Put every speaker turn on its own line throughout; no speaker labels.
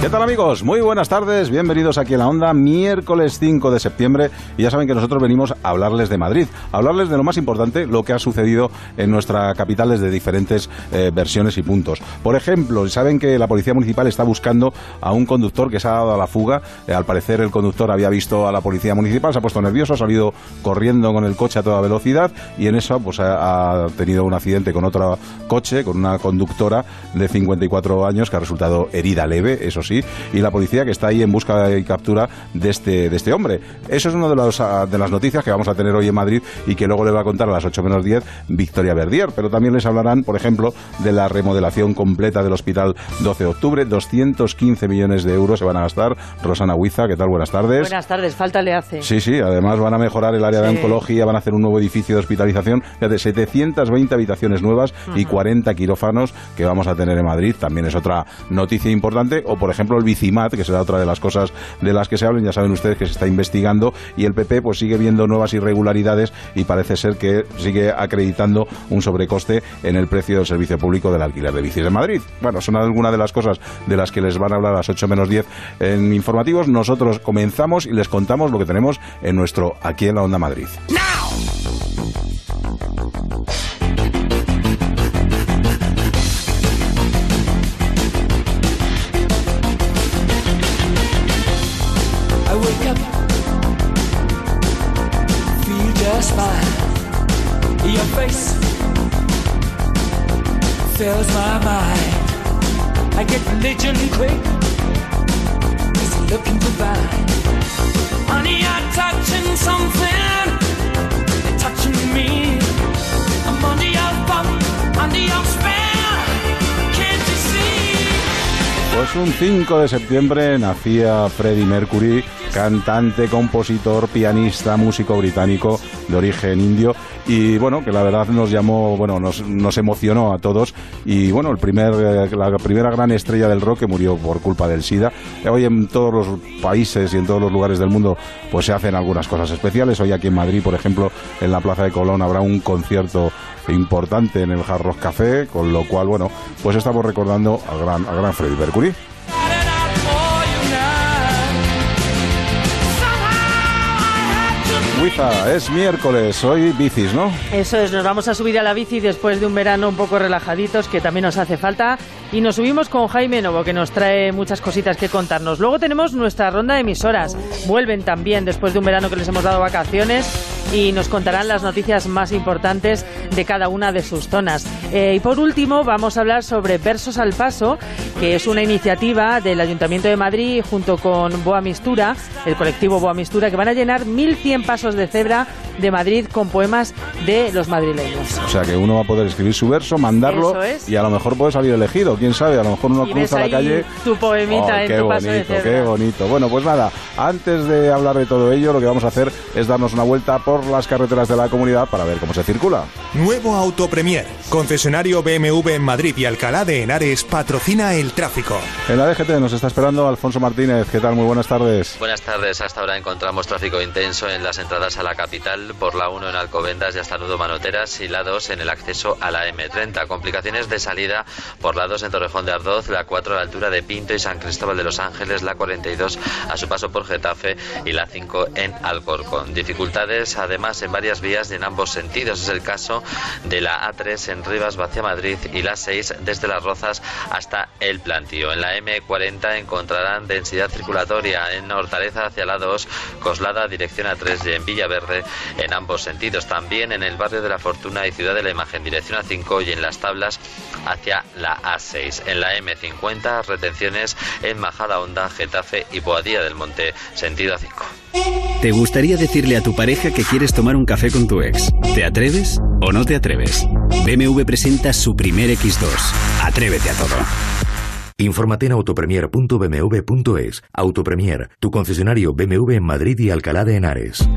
¿Qué tal amigos? Muy buenas tardes, bienvenidos aquí en la onda, miércoles 5 de septiembre y ya saben que nosotros venimos a hablarles de Madrid, a hablarles de lo más importante, lo que ha sucedido en nuestra capital desde diferentes eh, versiones y puntos. Por ejemplo, saben que la Policía Municipal está buscando a un conductor que se ha dado a la fuga, eh, al parecer el conductor había visto a la Policía Municipal, se ha puesto nervioso, ha salido corriendo con el coche a toda velocidad y en eso pues ha, ha tenido un accidente con otro coche, con una conductora de 54 años que ha resultado herida leve, eso sí y la policía que está ahí en busca y captura de este, de este hombre. Eso es una de, los, de las noticias que vamos a tener hoy en Madrid y que luego le va a contar a las 8 menos 10 Victoria Verdier, pero también les hablarán, por ejemplo, de la remodelación completa del Hospital 12 de Octubre, 215 millones de euros se van a gastar. Rosana Huiza, ¿qué tal? Buenas tardes.
Buenas tardes, falta le hace.
Sí, sí, además van a mejorar el área de oncología, van a hacer un nuevo edificio de hospitalización de 720 habitaciones nuevas y 40 quirófanos que vamos a tener en Madrid. También es otra noticia importante. O, por ejemplo, el Bicimat, que será otra de las cosas de las que se hablen, ya saben ustedes que se está investigando y el PP pues sigue viendo nuevas irregularidades y parece ser que sigue acreditando un sobrecoste en el precio del servicio público del alquiler de bicis de Madrid. Bueno, son algunas de las cosas de las que les van a hablar a las 8 menos 10 en informativos. Nosotros comenzamos y les contamos lo que tenemos en nuestro Aquí en la Onda Madrid. Un 5 de septiembre nacía Freddie Mercury, cantante, compositor, pianista, músico británico de origen indio y bueno, que la verdad nos llamó, bueno, nos, nos emocionó a todos y bueno, el primer, eh, la primera gran estrella del rock que murió por culpa del SIDA. Hoy en todos los países y en todos los lugares del mundo pues se hacen algunas cosas especiales. Hoy aquí en Madrid, por ejemplo, en la Plaza de Colón habrá un concierto importante en el Hard Café, con lo cual, bueno, pues estamos recordando al gran, al gran Freddie Mercury. Es miércoles, hoy bicis, ¿no?
Eso es, nos vamos a subir a la bici después de un verano un poco relajaditos, que también nos hace falta. Y nos subimos con Jaime Novo, que nos trae muchas cositas que contarnos. Luego tenemos nuestra ronda de emisoras. Vuelven también después de un verano que les hemos dado vacaciones y nos contarán las noticias más importantes de cada una de sus zonas. Eh, y por último, vamos a hablar sobre Versos al Paso, que es una iniciativa del Ayuntamiento de Madrid junto con Boa Mistura, el colectivo Boa Mistura, que van a llenar 1.100 pasos de cebra de Madrid con poemas de los madrileños.
O sea que uno va a poder escribir su verso, mandarlo
es.
y a lo mejor puede salir elegido, quién sabe, a lo mejor uno
Y ves
cruza la calle.
tu poemita
Oh,
en
qué
tu paso de
bonito,
cebra.
qué bonito. Bueno, pues nada, antes de hablar de todo ello, lo que vamos a hacer es darnos una vuelta por las carreteras de la comunidad para ver cómo se circula.
Nuevo Auto Premier. Concesionario BMW en Madrid y Alcalá de Henares patrocina el tráfico.
En la DGT nos está esperando Alfonso Martínez. ¿Qué tal? Muy buenas tardes.
Buenas tardes. Hasta ahora encontramos tráfico intenso en las entradas a la capital, por la 1 en Alcobendas y hasta Nudo Manoteras y la 2 en el acceso a la M30. Complicaciones de salida por la 2 en Torrejón de Ardoz, la 4 a la altura de Pinto y San Cristóbal de los Ángeles, la 42 a su paso por Getafe y la 5 en Alcorcón. Dificultades además en varias vías y en ambos sentidos. Es el caso de la A3 en Rivas hacia Madrid y la 6 desde Las Rozas hasta El Plantío. En la M40 encontrarán densidad circulatoria en Hortaleza hacia la 2, Coslada dirección A3 y en Villaverde en ambos sentidos. También en el barrio de la Fortuna y Ciudad de la Imagen dirección A5 y en las tablas hacia la A6. En la M50 retenciones en Majada Honda, Getafe y Boadía del Monte sentido A5.
¿Te gustaría decirle a tu pareja que quieres tomar un café con tu ex? ¿Te atreves o no te atreves? BMW presenta su primer X2. Atrévete a todo.
Infórmate en autopremier.bmw.es. Autopremier, tu concesionario BMW en Madrid y Alcalá de Henares.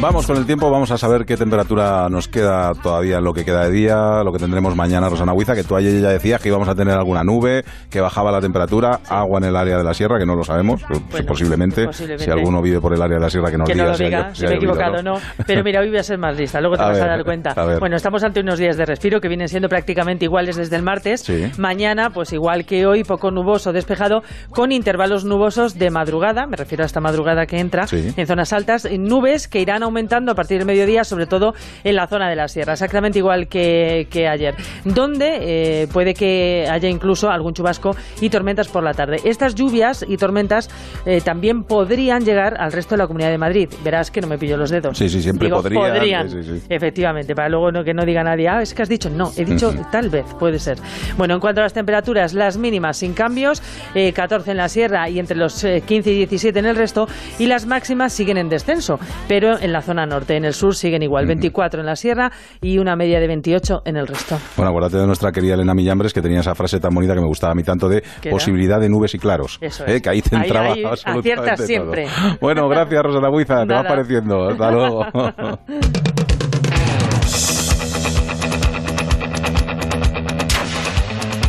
Vamos con el tiempo, vamos a saber qué temperatura nos queda todavía en lo que queda de día, lo que tendremos mañana, Rosana Huiza, que tú ayer ya decías que íbamos a tener alguna nube, que bajaba la temperatura, agua en el área de la sierra, que no lo sabemos,
Bueno,
posiblemente,
posiblemente.
si alguno vive por el área de la sierra que nos
que no lo diga, si me he equivocado no. Pero mira, hoy voy a ser más lista, luego te
A
vas a dar cuenta.
a.
Bueno, estamos ante unos días de respiro que vienen siendo prácticamente iguales desde el martes.
Sí.
Mañana, pues igual que hoy, poco nuboso, despejado, con intervalos nubosos de madrugada, me refiero a esta madrugada que entra,
Sí.
en zonas altas, nubes que irán aumentando a partir del mediodía, sobre todo en la zona de la sierra, exactamente igual que, que ayer, donde eh, puede que haya incluso algún chubasco y tormentas por la tarde. Estas lluvias y tormentas eh, también podrían llegar al resto de la Comunidad de Madrid. Verás que no me pillo los dedos.
Sí, sí, siempre
Digo,
podrían,
podrían.
sí, sí, sí.
Efectivamente, para luego no, que no diga nadie, ah, es que has dicho, no, he dicho tal vez, puede ser. Bueno, en cuanto a las temperaturas, las mínimas sin cambios, eh, 14 en la sierra y entre los eh, 15 y 17 en el resto, y las máximas siguen en descenso, pero en la zona norte, en el sur siguen igual, 24 en la sierra y una media de 28 en el resto.
Bueno, acuérdate de nuestra querida Elena Millambres, que tenía esa frase tan bonita que me gustaba a mí tanto de posibilidad de nubes y claros.
Eso
¿eh?
es.
Que ahí te
Ahí-
entraba
ahí
absolutamente
aciertas
todo.
siempre.
Bueno, gracias, Rosana Huiza, te va
Nada.
apareciendo. Hasta luego.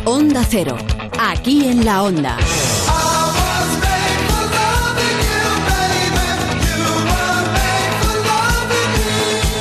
Onda Cero. Aquí en la Onda.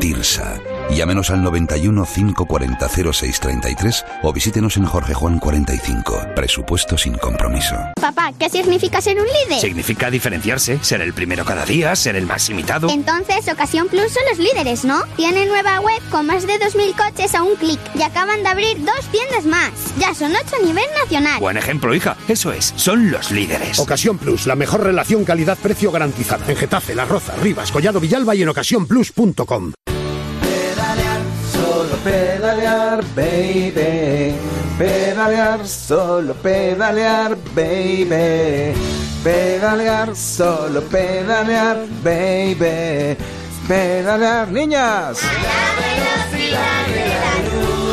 TIRSA. Llámenos al 91 540 0633 o visítenos en Jorge Juan 45. Presupuesto sin compromiso.
Papá, ¿qué significa ser un líder?
Significa diferenciarse, ser el primero cada día, ser el más imitado.
Entonces, Ocasión Plus son los líderes, ¿no? Tienen nueva web con más de 2.000 coches a un clic y acaban de abrir dos tiendas más. Ya son ocho a nivel nacional.
Buen ejemplo, hija. Eso es, son los líderes.
Ocasión Plus, la mejor relación calidad-precio garantizada. En Getafe, Las Rozas, Rivas, Collado Villalba y en ocasiónplus.com.
Pedalear, baby. Pedalear, solo pedalear, baby. Pedalear, solo pedalear, baby. Pedalear, niñas.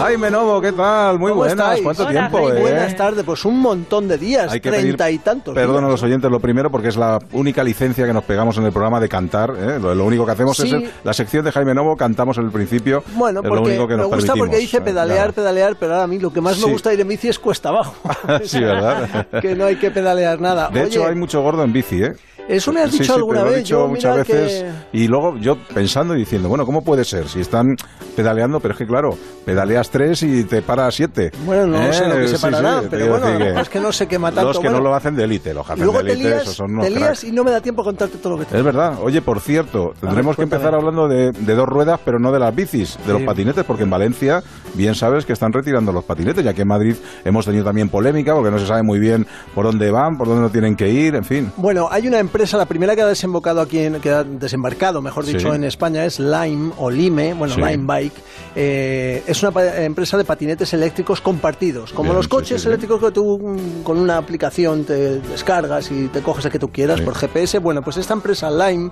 Jaime Novo, ¿qué tal? Muy
¿Cómo
buenas.
estáis?
¿Cuánto
Hola,
tiempo, eh?
Buenas tardes, pues un montón de días, treinta y tantos.
Perdón a
días.
los oyentes lo primero porque es la única licencia que nos pegamos en el programa de cantar. ¿eh? Lo, lo único que hacemos
Sí.
es el- la sección de Jaime Novo, cantamos en el principio.
Bueno,
es lo
porque
único que
me gusta
permitimos,
porque dice
¿eh?
pedalear, pedalear, pero ahora a mí lo que más
Sí.
me gusta ir en bici es cuesta abajo.
sí, ¿verdad?
que no hay que pedalear nada.
De
Oye,
hecho, hay mucho gordo en bici, ¿eh?
Eso me has
Sí,
dicho
sí,
alguna
te lo he
vez.
dicho
Yo,
muchas veces.
que-
Y luego yo pensando y diciendo, bueno, ¿cómo puede ser? Si están pedaleando, pero es que claro, pedaleas tres y te para siete.
Bueno, no
Eh,
sé lo que se
sí,
parará,
sí,
pero bueno, mejor es que no se quema tanto.
Los que
bueno.
no lo hacen de élite, los que hacen de
te
élite, esos son unos
te lías
cracks.
y no me da tiempo a contarte todo lo que te
Es verdad. Oye, por cierto, tendremos que
cuéntame.
empezar hablando de, de dos ruedas, pero no de las bicis, de los
Sí.
patinetes, porque en Valencia, bien sabes que están retirando los patinetes, ya que en Madrid hemos tenido también polémica, porque no se sabe muy bien por dónde van, por dónde no tienen que ir, en fin.
Bueno, hay una empresa, la primera que ha desembocado aquí, en, que ha desembarcado, mejor
Sí.
dicho, en España es Lime o Lime, bueno,
Sí.
Lime Bike. Eh, es una empresa de patinetes eléctricos compartidos, como
Bien,
los coches
sí,
eléctricos que tú mm, con una aplicación te descargas y te coges el que tú quieras por GPS. Bueno, pues esta empresa Lime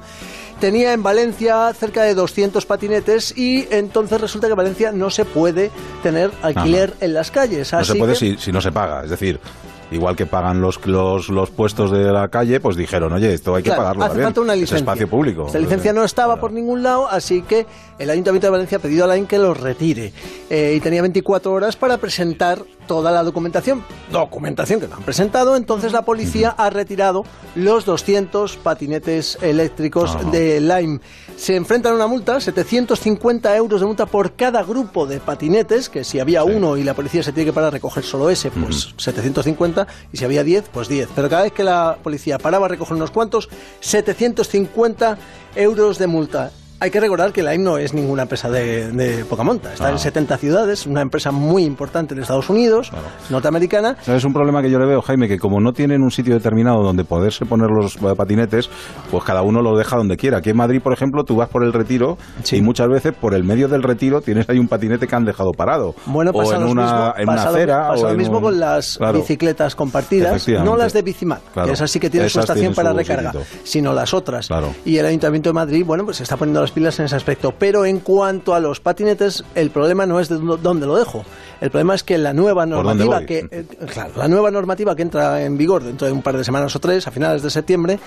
tenía en Valencia cerca de 200 patinetes y entonces resulta que en Valencia no se puede tener alquiler en las calles.
No se puede
que-
si, si no se paga, es decir... Igual que pagan los, los, los puestos de la calle, pues dijeron, oye, esto hay que
Claro,
pagarlo
hace
también.
falta una
Es
licencia.
espacio público.
Esta licencia no estaba por ningún lado, así que el Ayuntamiento de Valencia ha pedido a la que lo retire. Eh, y tenía 24 horas para presentar toda la documentación. Documentación que no han presentado, entonces la policía ha retirado los 200 patinetes eléctricos de Lime. Se enfrentan a una multa, 750 euros de multa por cada grupo de patinetes, que si había uno y la policía se tiene que parar a recoger solo ese, pues 750, y si había 10, pues 10. Pero cada vez que la policía paraba a recoger unos cuantos, 750 euros de multa. Hay que recordar que Lime no es ninguna empresa de, de poca monta. Está
Ah.
en 70 ciudades, una empresa muy importante en Estados Unidos, norteamericana.
¿Sabes un problema que yo le veo, Jaime? Que como no tienen un sitio determinado donde poderse poner los eh, patinetes, pues cada uno lo deja donde quiera. Aquí en Madrid, por ejemplo, tú vas por el retiro y muchas veces por el medio del retiro tienes ahí un patinete que han dejado parado.
Bueno,
o
pasa
en
lo
una,
mismo,
en una acera.
pasa lo mismo
un-
con las
Claro.
bicicletas compartidas, no las de Bicimat,
Claro.
que esas sí que tienen su estación
tienen
para
su
recarga,
sitio.
sino las otras.
Claro.
Y el Ayuntamiento de Madrid, bueno, pues está poniendo las pilas en ese aspecto. Pero en cuanto a los patinetes, el problema no es de dó- dónde lo dejo. El problema es que la nueva normativa que eh, claro, la nueva normativa que entra en vigor dentro de un par de semanas o tres, a finales de septiembre,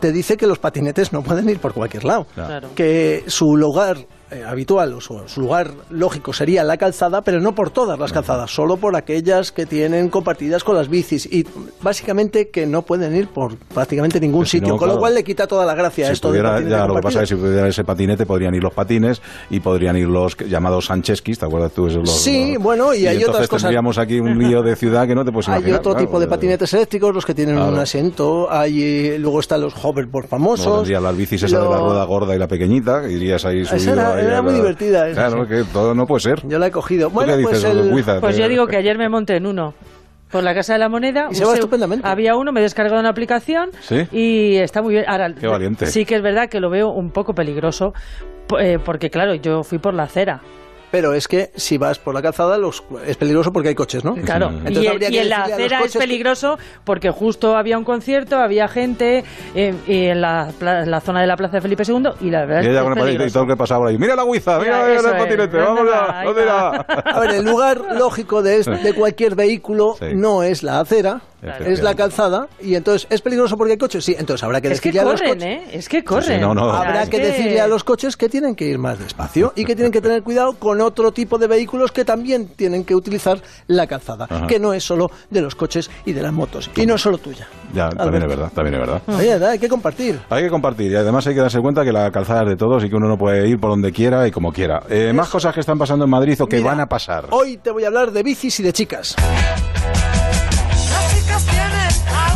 te dice que los patinetes no pueden ir por cualquier lado.
Claro.
Que su lugar eh, habitual o su, su lugar lógico sería la calzada, pero no por todas las calzadas, solo por aquellas que tienen compartidas con las bicis. Y básicamente que no pueden ir por prácticamente ningún
si
sitio,
no,
con lo cual le quita toda la gracia a
Si
esto
pudiera,
de
ya, lo que pasa es que si pudiera ese patinete podrían ir los patines y podrían ir los llamados Sancheskis, ¿te acuerdas tú? Esos, los-
Sí,
los-
bueno, y hay otras cosas.
tendríamos aquí un lío de ciudad que no te puedes
Hay
imaginar.
otro
claro,
tipo de patinetes eléctricos, los que tienen
Claro.
un asiento, hay, eh, luego están los hoverboard famosos.
Tendrías las bicis esa de la rueda gorda y la pequeñita, que irías ahí subido.
Era- muy divertida, esa,
Claro, que todo no puede ser.
Yo la he cogido.
¿Tú
Bueno,
qué
pues el...
Pues yo digo que ayer me monté en uno. Por la Casa de la Moneda.
Y se va estupendamente.
Había uno, me he descargado una aplicación
¿Sí?
y está muy bien. Ahora,
Qué valiente.
Sí que es verdad que lo veo un poco peligroso eh, porque, claro, yo fui por la acera.
Pero es que si vas por la calzada los... es peligroso porque hay coches, ¿no?
Claro,
Entonces
y,
habría
y
que
en la acera es peligroso porque justo había un concierto, había gente eh, y en la, pla- la zona de la Plaza de Felipe II y la verdad
Y
es que
con
es
el patinete y
peligroso.
todo lo que pasaba por ahí. ¡Mira la guiza! ¡Mira,
Mira,
mira
eso
el
es.
patinete!
¿Dónde
¡Vamos
va?
ya!
Ahí
¿Dónde
va.
irá?
A ver, el lugar lógico de, este- de cualquier vehículo
Sí.
no es la acera, Es la calzada, y entonces, ¿es peligroso porque hay coches? Sí, entonces habrá que
Es que
decirle a los coches...
¿eh? Es que corren.
Sí, no, no.
Habrá
es
que decirle a los coches que tienen que ir más despacio y que tienen que tener cuidado con otro tipo de vehículos que también tienen que utilizar la calzada,
Ajá.
que no es solo de los coches y de las motos, y no es solo tuya.
Ya, también es verdad, también es verdad.
Oye, hay que compartir.
Hay que compartir y además hay que darse cuenta que la calzada es de todos y que uno no puede ir por donde quiera y como quiera. Eh, más cosas que están pasando en Madrid o que
Mira,
van a pasar.
Hoy te voy a hablar de bicis y de chicas.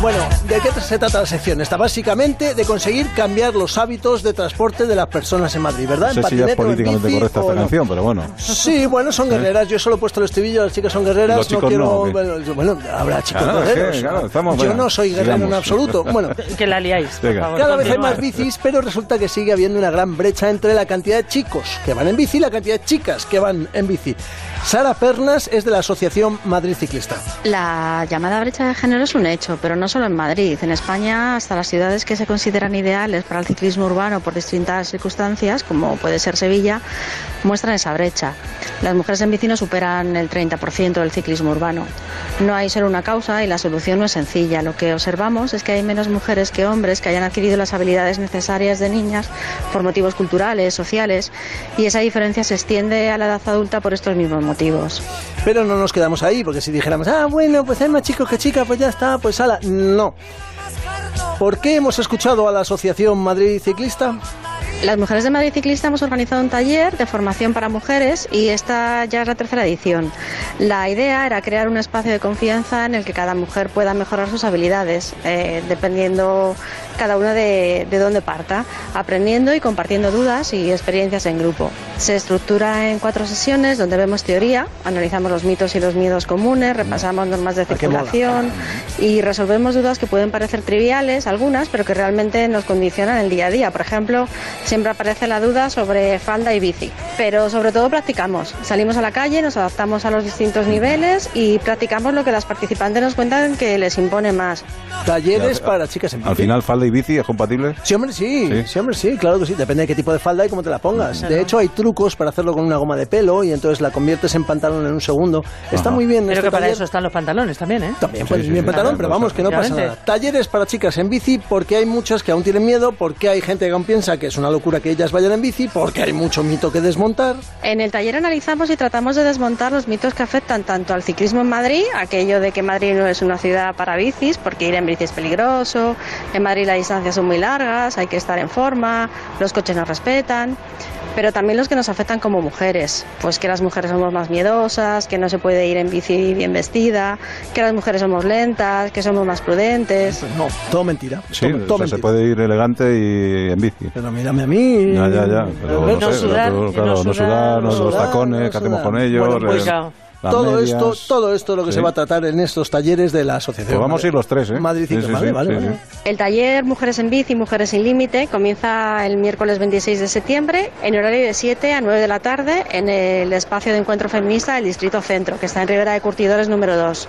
Bueno, ¿de qué se trata la sección? Está básicamente de conseguir cambiar los hábitos de transporte de las personas en Madrid, ¿verdad?
No sé
En
si ya es políticamente
bici
correcta
o
esta
no.
canción, pero bueno.
Sí, bueno, son guerreras. Yo solo he puesto el estribillo, las chicas son guerreras.
Los chicos
no quiero.
no,
bueno, yo- bueno, habrá chicos
Claro, es que,
guerreros.
claro, estamos-
yo
bueno,
no soy guerrero en absoluto. Bueno,
Que la liáis, por
Venga.
favor.
cada vez hay más bicis, pero resulta que sigue habiendo una gran brecha entre la cantidad de chicos que van en bici y la cantidad de chicas que van en bici. Sara Pernas es de la Asociación Madrid Ciclista.
La llamada brecha de género es un hecho, pero no solo en Madrid. En España, hasta las ciudades que se consideran ideales para el ciclismo urbano por distintas circunstancias, como puede ser Sevilla, muestran esa brecha. Las mujeres en bici no superan el 30% del ciclismo urbano. No hay solo una causa y la solución no es sencilla. Lo que observamos es que hay menos mujeres que hombres que hayan adquirido las habilidades necesarias de niñas por motivos culturales, sociales, y esa diferencia se extiende a la edad adulta por estos mismos motivos.
Pero no nos quedamos ahí, porque si dijéramos, ah, bueno, pues hay más chicos que chicas, pues ya está, pues ala. No. ¿Por qué hemos escuchado a la Asociación Madrid Ciclista?
Las mujeres de Madrid Ciclista hemos organizado un taller de formación para mujeres y esta ya es la tercera edición. La idea era crear un espacio de confianza en el que cada mujer pueda mejorar sus habilidades, eh, dependiendo cada una de, de dónde parta, aprendiendo y compartiendo dudas y experiencias en grupo. Se estructura en cuatro sesiones donde vemos teoría, analizamos los mitos y los miedos comunes, repasamos normas de circulación y resolvemos dudas que pueden parecer triviales, algunas, pero que realmente nos condicionan el día a día. Por ejemplo, siempre aparece la duda sobre falda y bici, pero sobre todo practicamos. Salimos a la calle, nos adaptamos a los distintos niveles y practicamos lo que las participantes nos cuentan que les impone más.
Talleres para chicas en bici.
Al final, falda y bici es compatible.
Sí, hombre, sí,
Sí.
sí, hombre, sí, claro que sí. Depende de qué tipo de falda y cómo te la pongas. De hecho, hay trucos para hacerlo con una goma de pelo y entonces la conviertes en pantalón en un segundo. Está
Ajá.
muy bien.
Pero
este
que para
taller.
eso están los pantalones también, ¿eh?
También
Sí,
puedes
sí,
ir en
sí,
pantalón,
claro,
pero
claro,
vamos, que no pasa nada. Talleres para chicas en bici, porque hay muchas que aún tienen miedo, porque hay gente que aún piensa que es una locura que ellas vayan en bici, porque hay mucho mito que desmontar.
En el taller analizamos y tratamos de desmontar los mitos que afectan tanto al ciclismo en Madrid, aquello de que Madrid no es una ciudad para bicis, porque ir en bici es peligroso, en Madrid las distancias son muy largas, hay que estar en forma, los coches no respetan. pero también los que nos afectan como mujeres, pues que las mujeres somos más miedosas, que no se puede ir en bici bien vestida, que las mujeres somos lentas, que somos más prudentes.
No, todo mentira.
Sí,
todo,
o
todo
sea, se
mentira.
puede ir elegante y en bici.
Pero mírame a mí.
Ya, ya, ya. Pero
No
no, sé,
sudar,
claro, no
sudar,
sudar,
no
no los
sudar,
tacones,
no
¿qué hacemos
sudar.
con ellos?
Bueno, pues,
Eh, las
Todo
medias.
esto, todo esto es lo que
Sí.
se va a tratar en estos talleres de la asociación.
Pues vamos a ir los tres, ¿eh?
Madrid
Sí, sí,
vale,
sí,
vale,
sí,
vale.
sí.
El taller Mujeres en Bici, Mujeres sin Límite comienza el miércoles 26 de septiembre en horario de 7 a 9 de la tarde en el espacio de encuentro feminista del Distrito Centro, que está en Ribera de Curtidores número 2.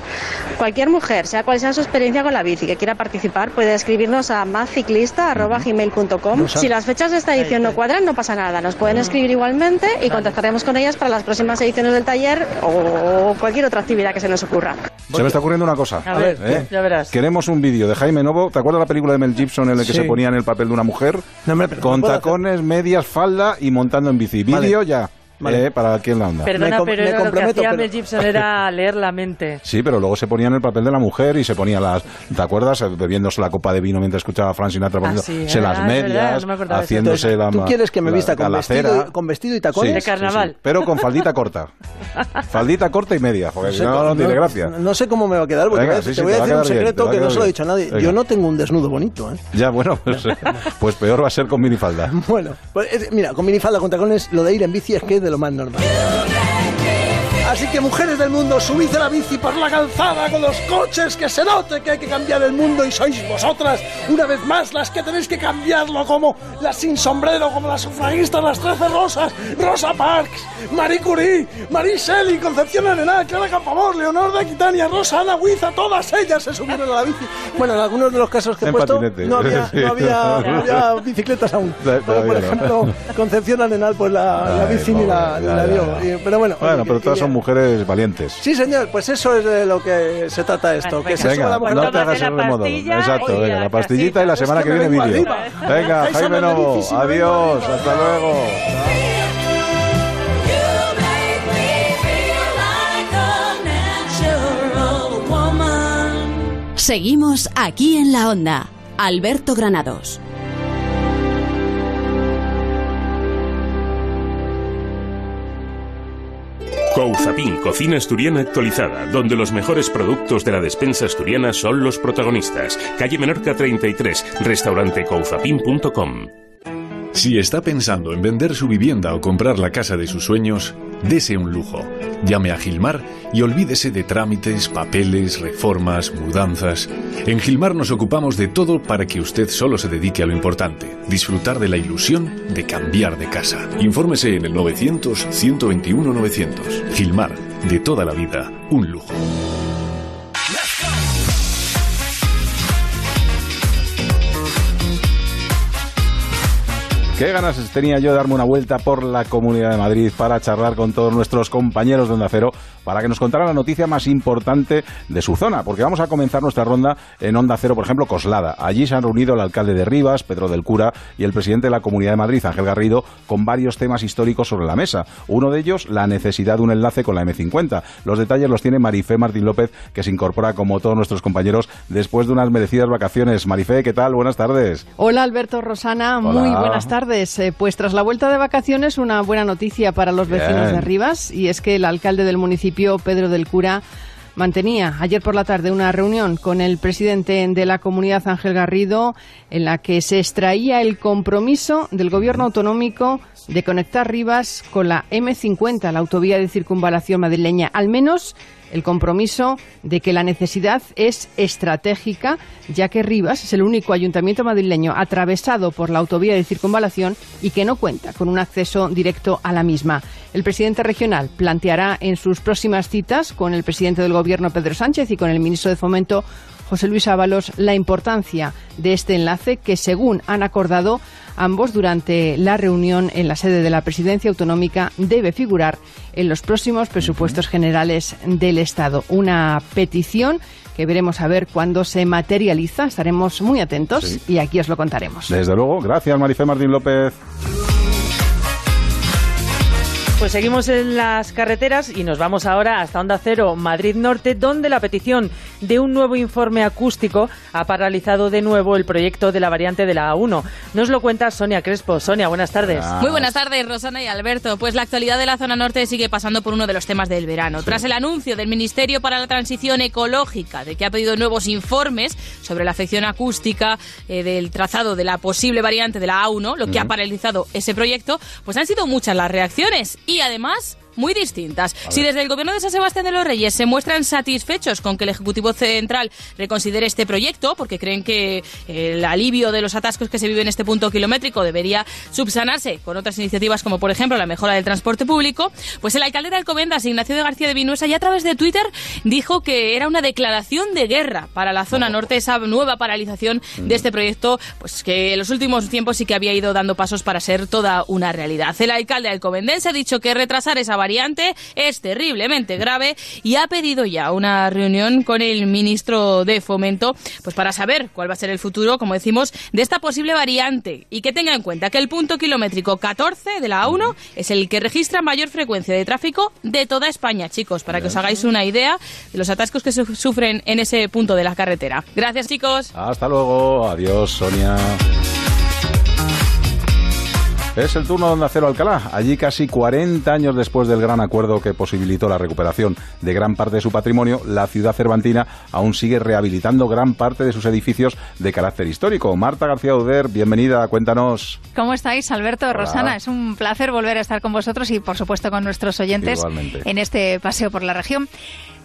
Cualquier mujer, sea cual sea su experiencia con la bici, que quiera participar, puede escribirnos a mazciclista.gmail.com.
No.
Si las fechas de esta edición no cuadran, no pasa nada. Nos pueden escribir igualmente y contactaremos con ellas para las próximas ediciones del taller o cualquier otra actividad que se nos ocurra.
Se me está ocurriendo una cosa.
A ver,
¿eh?
ya verás.
Queremos un vídeo de Jaime Novo. ¿Te acuerdas la película de Mel Gibson en el que
Sí.
se ponía en el papel de una mujer?
No, hombre,
con
no puedo hacer-
tacones, medias, falda y montando en bici.
Vale.
Vídeo ya.
Vale.
eh, para aquí en la onda.
Perdona,
Me com-
pero
me
era lo que hacía
pero-
Mel Gibson era leer la mente.
Sí, pero luego se ponía en el papel de la mujer y se ponía las. ¿Te acuerdas? Bebiéndose la copa de vino mientras escuchaba a Frank Sinatra poniéndose
Ah, sí,
las medias,
no me
haciéndose la.
¿Tú quieres que me
la
vista con
galacera.
vestido, y- con vestido y tacones?
De carnaval.
pero con faldita corta. faldita corta y media, porque si no, no tiene gracia.
No sé cómo me va a quedar, porque
Venga,
te voy a-
sí,
te
sí,
voy a
te va a
decir un
bien,
secreto
a
que no se lo he
bien.
dicho a nadie. Yo no tengo un desnudo bonito, ¿eh?
Ya, bueno, pues, pues peor va a ser con minifalda.
Bueno, pues, es- mira, con minifalda, con tacones, lo de ir en bici es que de lo más normal. Así que mujeres del mundo, subid a la bici por la calzada con los coches, que se note que hay que cambiar el mundo y sois vosotras, una vez más, las que tenéis que cambiarlo, como las sin sombrero, como las sufragistas, las trece rosas, Rosa Parks, Marie Curie, Marie Shelley, Concepción Arenal, Clara Campoamor, Leonor de Aquitania, Rosa Ana Huiza, todas ellas se subieron a la bici. Bueno, en algunos de los casos que he puesto
patinete.
no había, no, había, no había bicicletas aún. Pero, por ejemplo, Concepción Arenal, pues la, bici ni la, la Pero bueno,
Bueno,
oye,
pero todas son mujeres valientes.
Sí, señor, pues eso es de lo que se trata esto. que se
Venga,
la
no te hagas el remodo. Exacto, venga, la pastillita y la
Es
semana
que
viene vídeo. Venga, Jaime Novo, adiós, hasta luego.
Seguimos aquí en la onda. Alberto Granados.
Couzapin, cocina asturiana actualizada, donde los mejores productos de la despensa asturiana son los protagonistas. Calle Menorca 33, restaurante couzapin.com.
Si está pensando en vender su vivienda o comprar la casa de sus sueños, dese un lujo. Llame a Gilmar y olvídese de trámites, papeles, reformas, mudanzas. En Gilmar nos ocupamos de todo para que usted solo se dedique a lo importante, disfrutar de la ilusión de cambiar de casa. Infórmese en el 900-121-900. Gilmar, de toda la vida, un lujo.
Qué ganas tenía yo de darme una vuelta por la Comunidad de Madrid para charlar con todos nuestros compañeros de Onda Cero para que nos contaran la noticia más importante de su zona, porque vamos a comenzar nuestra ronda en Onda Cero, por ejemplo, Coslada. Allí se han reunido el alcalde de Rivas, Pedro del Cura, y el presidente de la Comunidad de Madrid, Ángel Garrido, con varios temas históricos sobre la mesa. Uno de ellos, la necesidad de un enlace con la M50. Los detalles los tiene Marifé Martín López, que se incorpora como todos nuestros compañeros después de unas merecidas vacaciones. Marifé, ¿qué tal? Buenas tardes.
Hola Alberto Rosana,
Hola.
muy buenas tardes. Eh, pues tras la vuelta de vacaciones, una buena noticia para los vecinos de Rivas y es que el alcalde del municipio, Pedro del Cura, mantenía ayer por la tarde una reunión con el presidente de la comunidad, Ángel Garrido, en la que se extraía el compromiso del gobierno autonómico de conectar Rivas con la M50, la autovía de circunvalación madrileña, al menos el compromiso de que la necesidad es estratégica, ya que Rivas es el único ayuntamiento madrileño atravesado por la autovía de circunvalación y que no cuenta con un acceso directo a la misma. El presidente regional planteará en sus próximas citas con el presidente del Gobierno, Pedro Sánchez, y con el ministro de Fomento, José Luis Ábalos, la importancia de este enlace que, según han acordado ambos durante la reunión en la sede de la Presidencia Autonómica, debe figurar en los próximos presupuestos generales del Estado. Una petición que veremos a ver cuándo se materializa. Estaremos muy atentos y aquí os lo contaremos.
Desde luego, gracias Marifé Martín López.
Pues seguimos en las carreteras y nos vamos ahora hasta Onda Cero, Madrid Norte, donde la petición de un nuevo informe acústico ha paralizado de nuevo el proyecto de la variante de la A1. Nos lo cuenta Sonia Crespo. Sonia, buenas tardes.
Muy buenas tardes, Rosana y Alberto. Pues la actualidad de la zona norte sigue pasando por uno de los temas del verano. Tras el anuncio del Ministerio para la Transición Ecológica de que ha pedido nuevos informes sobre la afección acústica eh, del trazado de la posible variante de la A1, lo que ha paralizado ese proyecto, pues han sido muchas las reacciones y además muy distintas. Si desde el gobierno de San Sebastián de los Reyes se muestran satisfechos con que el Ejecutivo Central reconsidere este proyecto, porque creen que el alivio de los atascos que se vive en este punto kilométrico debería subsanarse con otras iniciativas como por ejemplo la mejora del transporte público, pues el alcalde de Alcobendas, Ignacio de García de Vinuesa, ya a través de Twitter dijo que era una declaración de guerra para la zona norte, esa nueva paralización de este proyecto, pues que en los últimos tiempos sí que había ido dando pasos para ser toda una realidad. El alcalde alcobendense ha dicho que retrasar esa variante es terriblemente grave y ha pedido ya una reunión con el ministro de Fomento pues para saber cuál va a ser el futuro, como decimos, de esta posible variante y que tenga en cuenta que el punto kilométrico 14 de la A1 es el que registra mayor frecuencia de tráfico de toda España, chicos, para que os hagáis una idea de los atascos que su- sufren en ese punto de la carretera. Gracias, chicos.
Hasta luego. Adiós, Sonia. Es el turno de Onda Cero Alcalá. Allí casi 40 años después del gran acuerdo que posibilitó la recuperación de gran parte de su patrimonio, la ciudad cervantina aún sigue rehabilitando gran parte de sus edificios de carácter histórico. Marta García Uder, bienvenida, cuéntanos.
¿Cómo estáis, Alberto,
Hola.
Rosana? Es un placer volver a estar con vosotros y, por supuesto, con nuestros oyentes
Igualmente.
en este paseo por la región.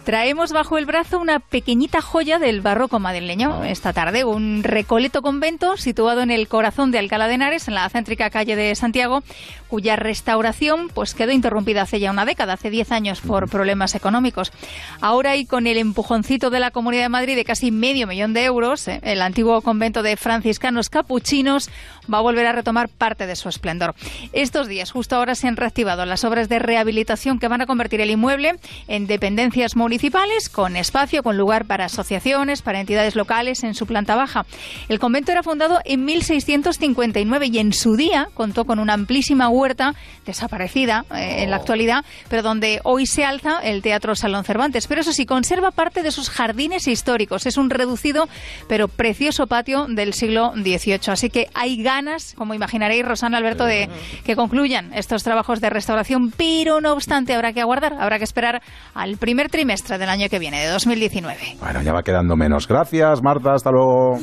Traemos bajo el brazo una pequeñita joya del barroco madrileño.
Ah.
Esta tarde, un recoleto convento situado en el corazón de Alcalá de Henares, en la céntrica calle de Santiago, cuya restauración pues quedó interrumpida hace ya una década, hace 10 años, por problemas económicos. Ahora y con el empujoncito de la Comunidad de Madrid de casi medio millón de euros, eh, el antiguo convento de franciscanos capuchinos va a volver a retomar parte de su esplendor. Estos días, justo ahora, se han reactivado las obras de rehabilitación que van a convertir el inmueble en dependencias municipales, con espacio, con lugar para asociaciones, para entidades locales en su planta baja. El convento era fundado en 1659 y en su día contó con una amplísima huerta desaparecida eh, en la actualidad, pero donde hoy se alza el Teatro Salón Cervantes. Pero eso sí, conserva parte de sus jardines históricos. Es un reducido pero precioso patio del siglo XVIII. Así que hay ganas, como imaginaréis, Rosana Alberto, de que concluyan estos trabajos de restauración, pero no obstante habrá que aguardar, habrá que esperar al primer trimestre del año que viene, de 2019.
Bueno, ya va quedando menos. Gracias, Marta, hasta luego.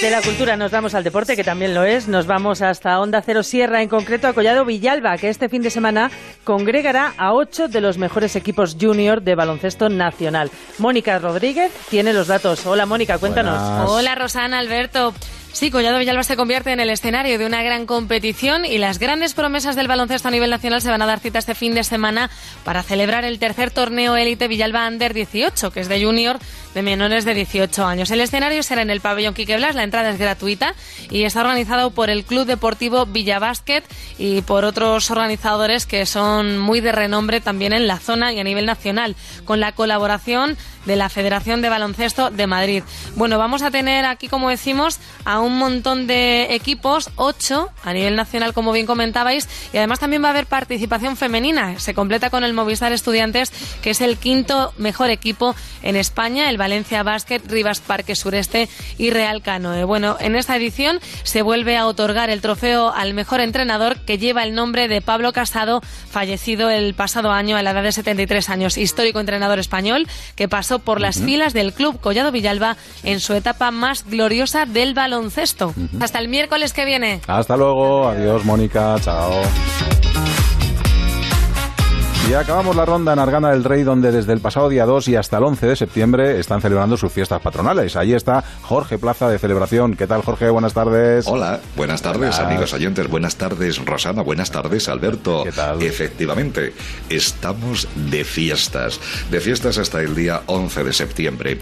De la cultura nos vamos al deporte, que también lo es. Nos vamos hasta Onda Cero Sierra, en concreto a Collado Villalba, que este fin de semana congregará a ocho de los mejores equipos junior de baloncesto nacional. Mónica Rodríguez tiene los datos. Hola, Mónica, cuéntanos.
Buenas.
Hola Rosana, Alberto. Sí, Collado Villalba se convierte en el escenario de una gran competición y las grandes promesas del baloncesto a nivel nacional se van a dar cita este fin de semana para celebrar el tercer torneo élite Villalba Under 18, que es de junior de menores de 18 años. El escenario será en el pabellón Quique Blas, la entrada es gratuita y está organizado por el Club Deportivo Villavasket y por otros organizadores que son muy de renombre también en la zona y a nivel nacional, con la colaboración de la Federación de Baloncesto de Madrid. Bueno, vamos a tener aquí, como decimos, a un montón de equipos, ocho a nivel nacional, como bien comentabais, y además también va a haber participación femenina. Se completa con el Movistar Estudiantes, que es el quinto mejor equipo en España, el Valencia Basket, Rivas Parque Sureste y Real Canoe. Bueno, en esta edición se vuelve a otorgar el trofeo al mejor entrenador que lleva el nombre de Pablo Casado, fallecido el pasado año a la edad de 73 años, histórico entrenador español que pasó por las filas del Club Collado Villalba en su etapa más gloriosa del baloncesto. Hasta el miércoles que viene.
Hasta luego. Adiós, Mónica. Chao. Y acabamos la ronda en Argana del Rey, donde desde el pasado día 2 y hasta el 11 de septiembre están celebrando sus fiestas patronales. Ahí está Jorge Plaza de Celebración. ¿Qué tal, Jorge? Buenas tardes.
Hola, buenas tardes amigos oyentes, buenas tardes Rosana, buenas tardes Alberto. ¿Qué tal? Efectivamente, estamos de fiestas, de fiestas hasta el día 11 de septiembre.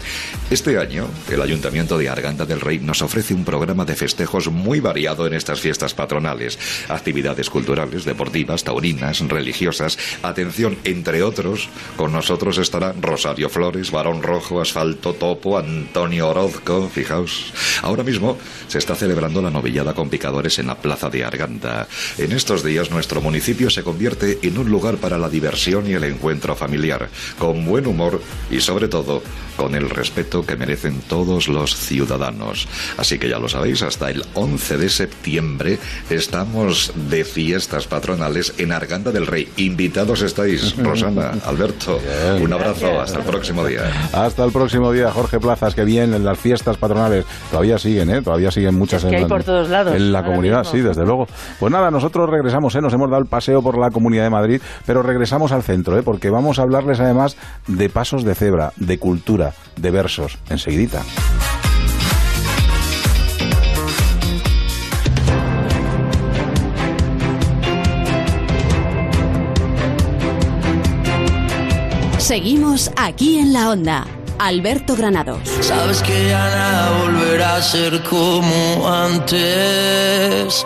Este año, el Ayuntamiento de Arganda del Rey nos ofrece un programa de festejos muy variado en estas fiestas patronales. Actividades culturales, deportivas, taurinas, religiosas, atención atención, entre otros, con nosotros estará Rosario Flores, Barón Rojo, Asfalto Topo, Antonio Orozco, fijaos. Ahora mismo se está celebrando la novillada con picadores en la plaza de Arganda. En estos días nuestro municipio se convierte en un lugar para la diversión y el encuentro familiar, con buen humor y sobre todo con el respeto que merecen todos los ciudadanos. Así que ya lo sabéis, hasta el 11 de septiembre estamos de fiestas patronales en Arganda del Rey. Invitados estáis, Rosana, Alberto. Un abrazo, hasta el próximo día.
Hasta el próximo día, Jorge Plazas, que bien en las fiestas patronales. Todavía siguen, ¿eh? Todavía siguen muchas
Es que
en,
hay por todos lados,
en la comunidad,
mismo.
sí, desde luego. Pues nada, nosotros regresamos, ¿eh? Nos hemos dado el paseo por la Comunidad de Madrid, pero regresamos al centro, ¿eh? Porque vamos a hablarles además de pasos de cebra, de cultura, de versos. Enseguidita.
Seguimos aquí en la onda. Alberto Granados.
Sabes que ya nada volverá a ser como antes.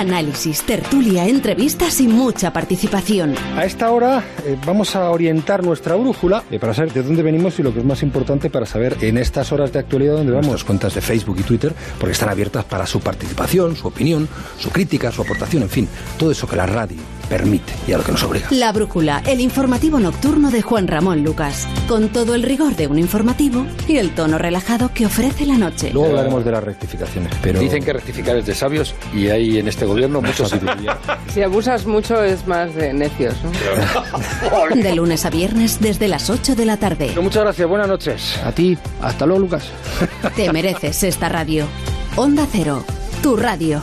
Análisis, tertulia, entrevistas y mucha participación.
A esta hora eh, vamos a orientar nuestra brújula eh, para saber de dónde venimos y lo que es más importante para saber en estas horas de actualidad dónde vamos. Nuestras cuentas de Facebook y Twitter, porque están abiertas para su participación, su opinión, su crítica, su aportación, en fin, todo eso que la radio permite y a lo que nos obliga.
La Brújula, el informativo nocturno de Juan Ramón Lucas, con todo el rigor de un informativo y el tono relajado que ofrece la noche.
Luego hablaremos de las rectificaciones, pero...
Dicen que rectificar es de sabios y hay en este gobierno sabiduría.
Si abusas mucho es más de necios, ¿no?
De lunes a viernes desde las 8 de la tarde.
Muchas gracias, buenas noches. A ti, hasta luego, Lucas.
Te mereces esta radio. Onda Cero, tu radio.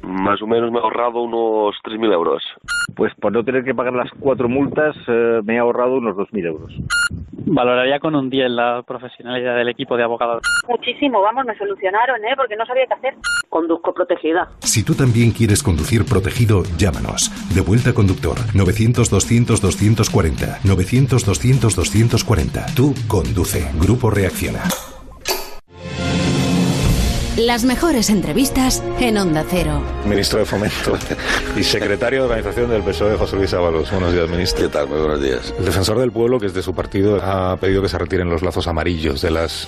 Más o menos me he ahorrado unos 3.000 euros.
Pues por no tener que pagar las cuatro multas eh, me he ahorrado unos 2.000 euros.
Valoraría con un 10 la profesionalidad del equipo de abogados.
Muchísimo, vamos, me solucionaron, ¿eh? Porque no sabía qué hacer. Conduzco protegida.
Si tú también quieres conducir protegido, llámanos. Devuelta Conductor 900-200-240. 900-200-240. Tú conduce. Grupo Reacciona.
Las mejores entrevistas en Onda Cero.
Ministro de Fomento y secretario de Organización del PSOE, José Luis Ábalos. Buenos días, ministro.
¿Qué tal? Muy buenos días.
El defensor del pueblo, que es de su partido, ha pedido que se retiren los lazos amarillos de las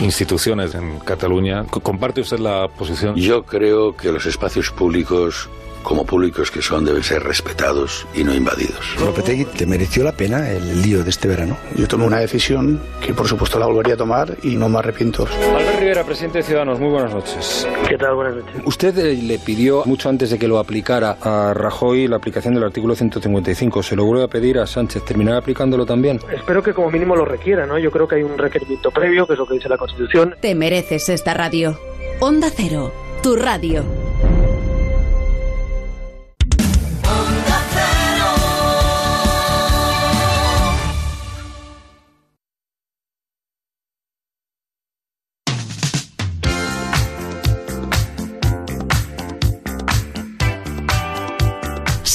instituciones en Cataluña. ¿Comparte usted la posición?
Yo creo que los espacios públicos como públicos que son deben ser respetados y no invadidos.
Lopetegui te mereció la pena el lío de este verano. Yo tomé una decisión que por supuesto la volvería a tomar y no me arrepiento.
Albert Rivera, presidente de Ciudadanos, muy buenas noches.
¿Qué tal? Buenas noches.
Usted eh, le pidió mucho antes de que lo aplicara a Rajoy la aplicación del artículo 155. ¿Se logró pedir a Sánchez terminar aplicándolo también?
Espero que como mínimo lo requiera, ¿no? Yo creo que hay un requerimiento previo, que es lo que dice la Constitución.
Te mereces esta radio. Onda Cero, tu radio.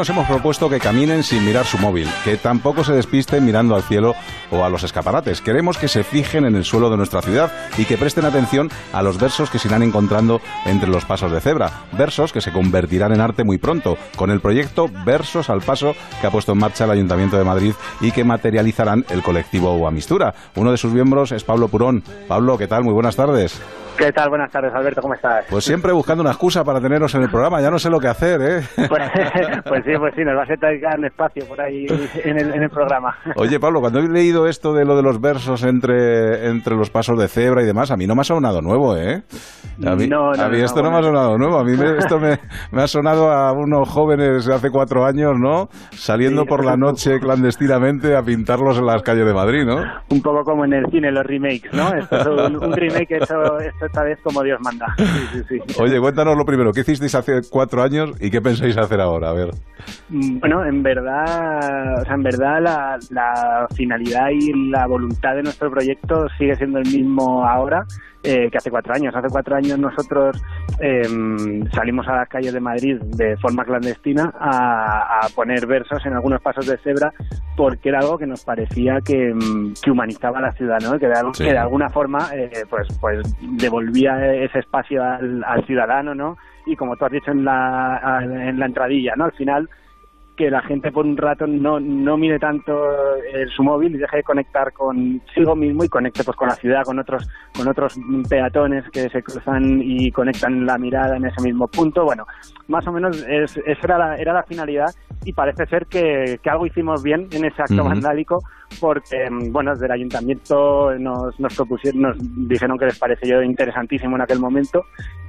Nos hemos propuesto que caminen sin mirar su móvil, que tampoco se despisten mirando al cielo o a los escaparates. Queremos que se fijen en el suelo de nuestra ciudad y que presten atención a los versos que se irán encontrando entre los pasos de cebra. Versos que se convertirán en arte muy pronto, con el proyecto Versos al Paso que ha puesto en marcha el Ayuntamiento de Madrid y que materializarán el colectivo Guamistura. Uno de sus miembros es Pablo Purón. Pablo, ¿qué tal? Muy buenas tardes.
¿Qué tal? Buenas tardes, Alberto, ¿cómo estás?
Pues siempre buscando una excusa para teneros en el programa, ya no sé lo que hacer, ¿eh?
Pues, pues sí, pues sí, nos va a dedicar un espacio por ahí en el, en el programa.
Oye, Pablo, cuando he leído esto de lo de los versos entre, entre los pasos de cebra y demás, a mí no me ha sonado nuevo, ¿eh? A mí,
No, no,
a mí
no,
esto no,
bueno.
me ha sonado nuevo, a mí me- esto me, me ha sonado a unos jóvenes hace cuatro años, ¿no? Saliendo
Sí,
por la noche clandestinamente a pintarlos en las calles de Madrid, ¿no?
Un poco como en el cine, los remakes, ¿no? Esto es un, un remake hecho esto esta vez como Dios manda. Sí, sí, sí.
Oye, cuéntanos lo primero, ¿qué hicisteis hace cuatro años y qué pensáis hacer ahora? A ver.
Mm, Bueno, en verdad, o sea, en verdad la, la finalidad y la voluntad de nuestro proyecto sigue siendo el mismo ahora eh, que hace cuatro años. Hace cuatro años nosotros em, salimos a las calles de Madrid de forma clandestina a, a poner versos en algunos pasos de cebra porque era algo que nos parecía que, que humanizaba la ciudad, ¿no? Que de, al-
Sí.
que de alguna forma eh, pues, pues devolvía ese espacio al, al ciudadano, ¿no? Y como tú has dicho en la, en la entradilla, ¿no? Al final que la gente por un rato no, no mire tanto eh, su móvil y deje de conectar consigo mismo y conecte pues con la ciudad, con otros, con otros peatones que se cruzan y conectan la mirada en ese mismo punto. Bueno, más o menos es, esa era la, era la finalidad y parece ser que, que algo hicimos bien en ese acto vandálico porque, mm, bueno, desde el ayuntamiento nos, nos propusieron, nos dijeron que les pareció interesantísimo en aquel momento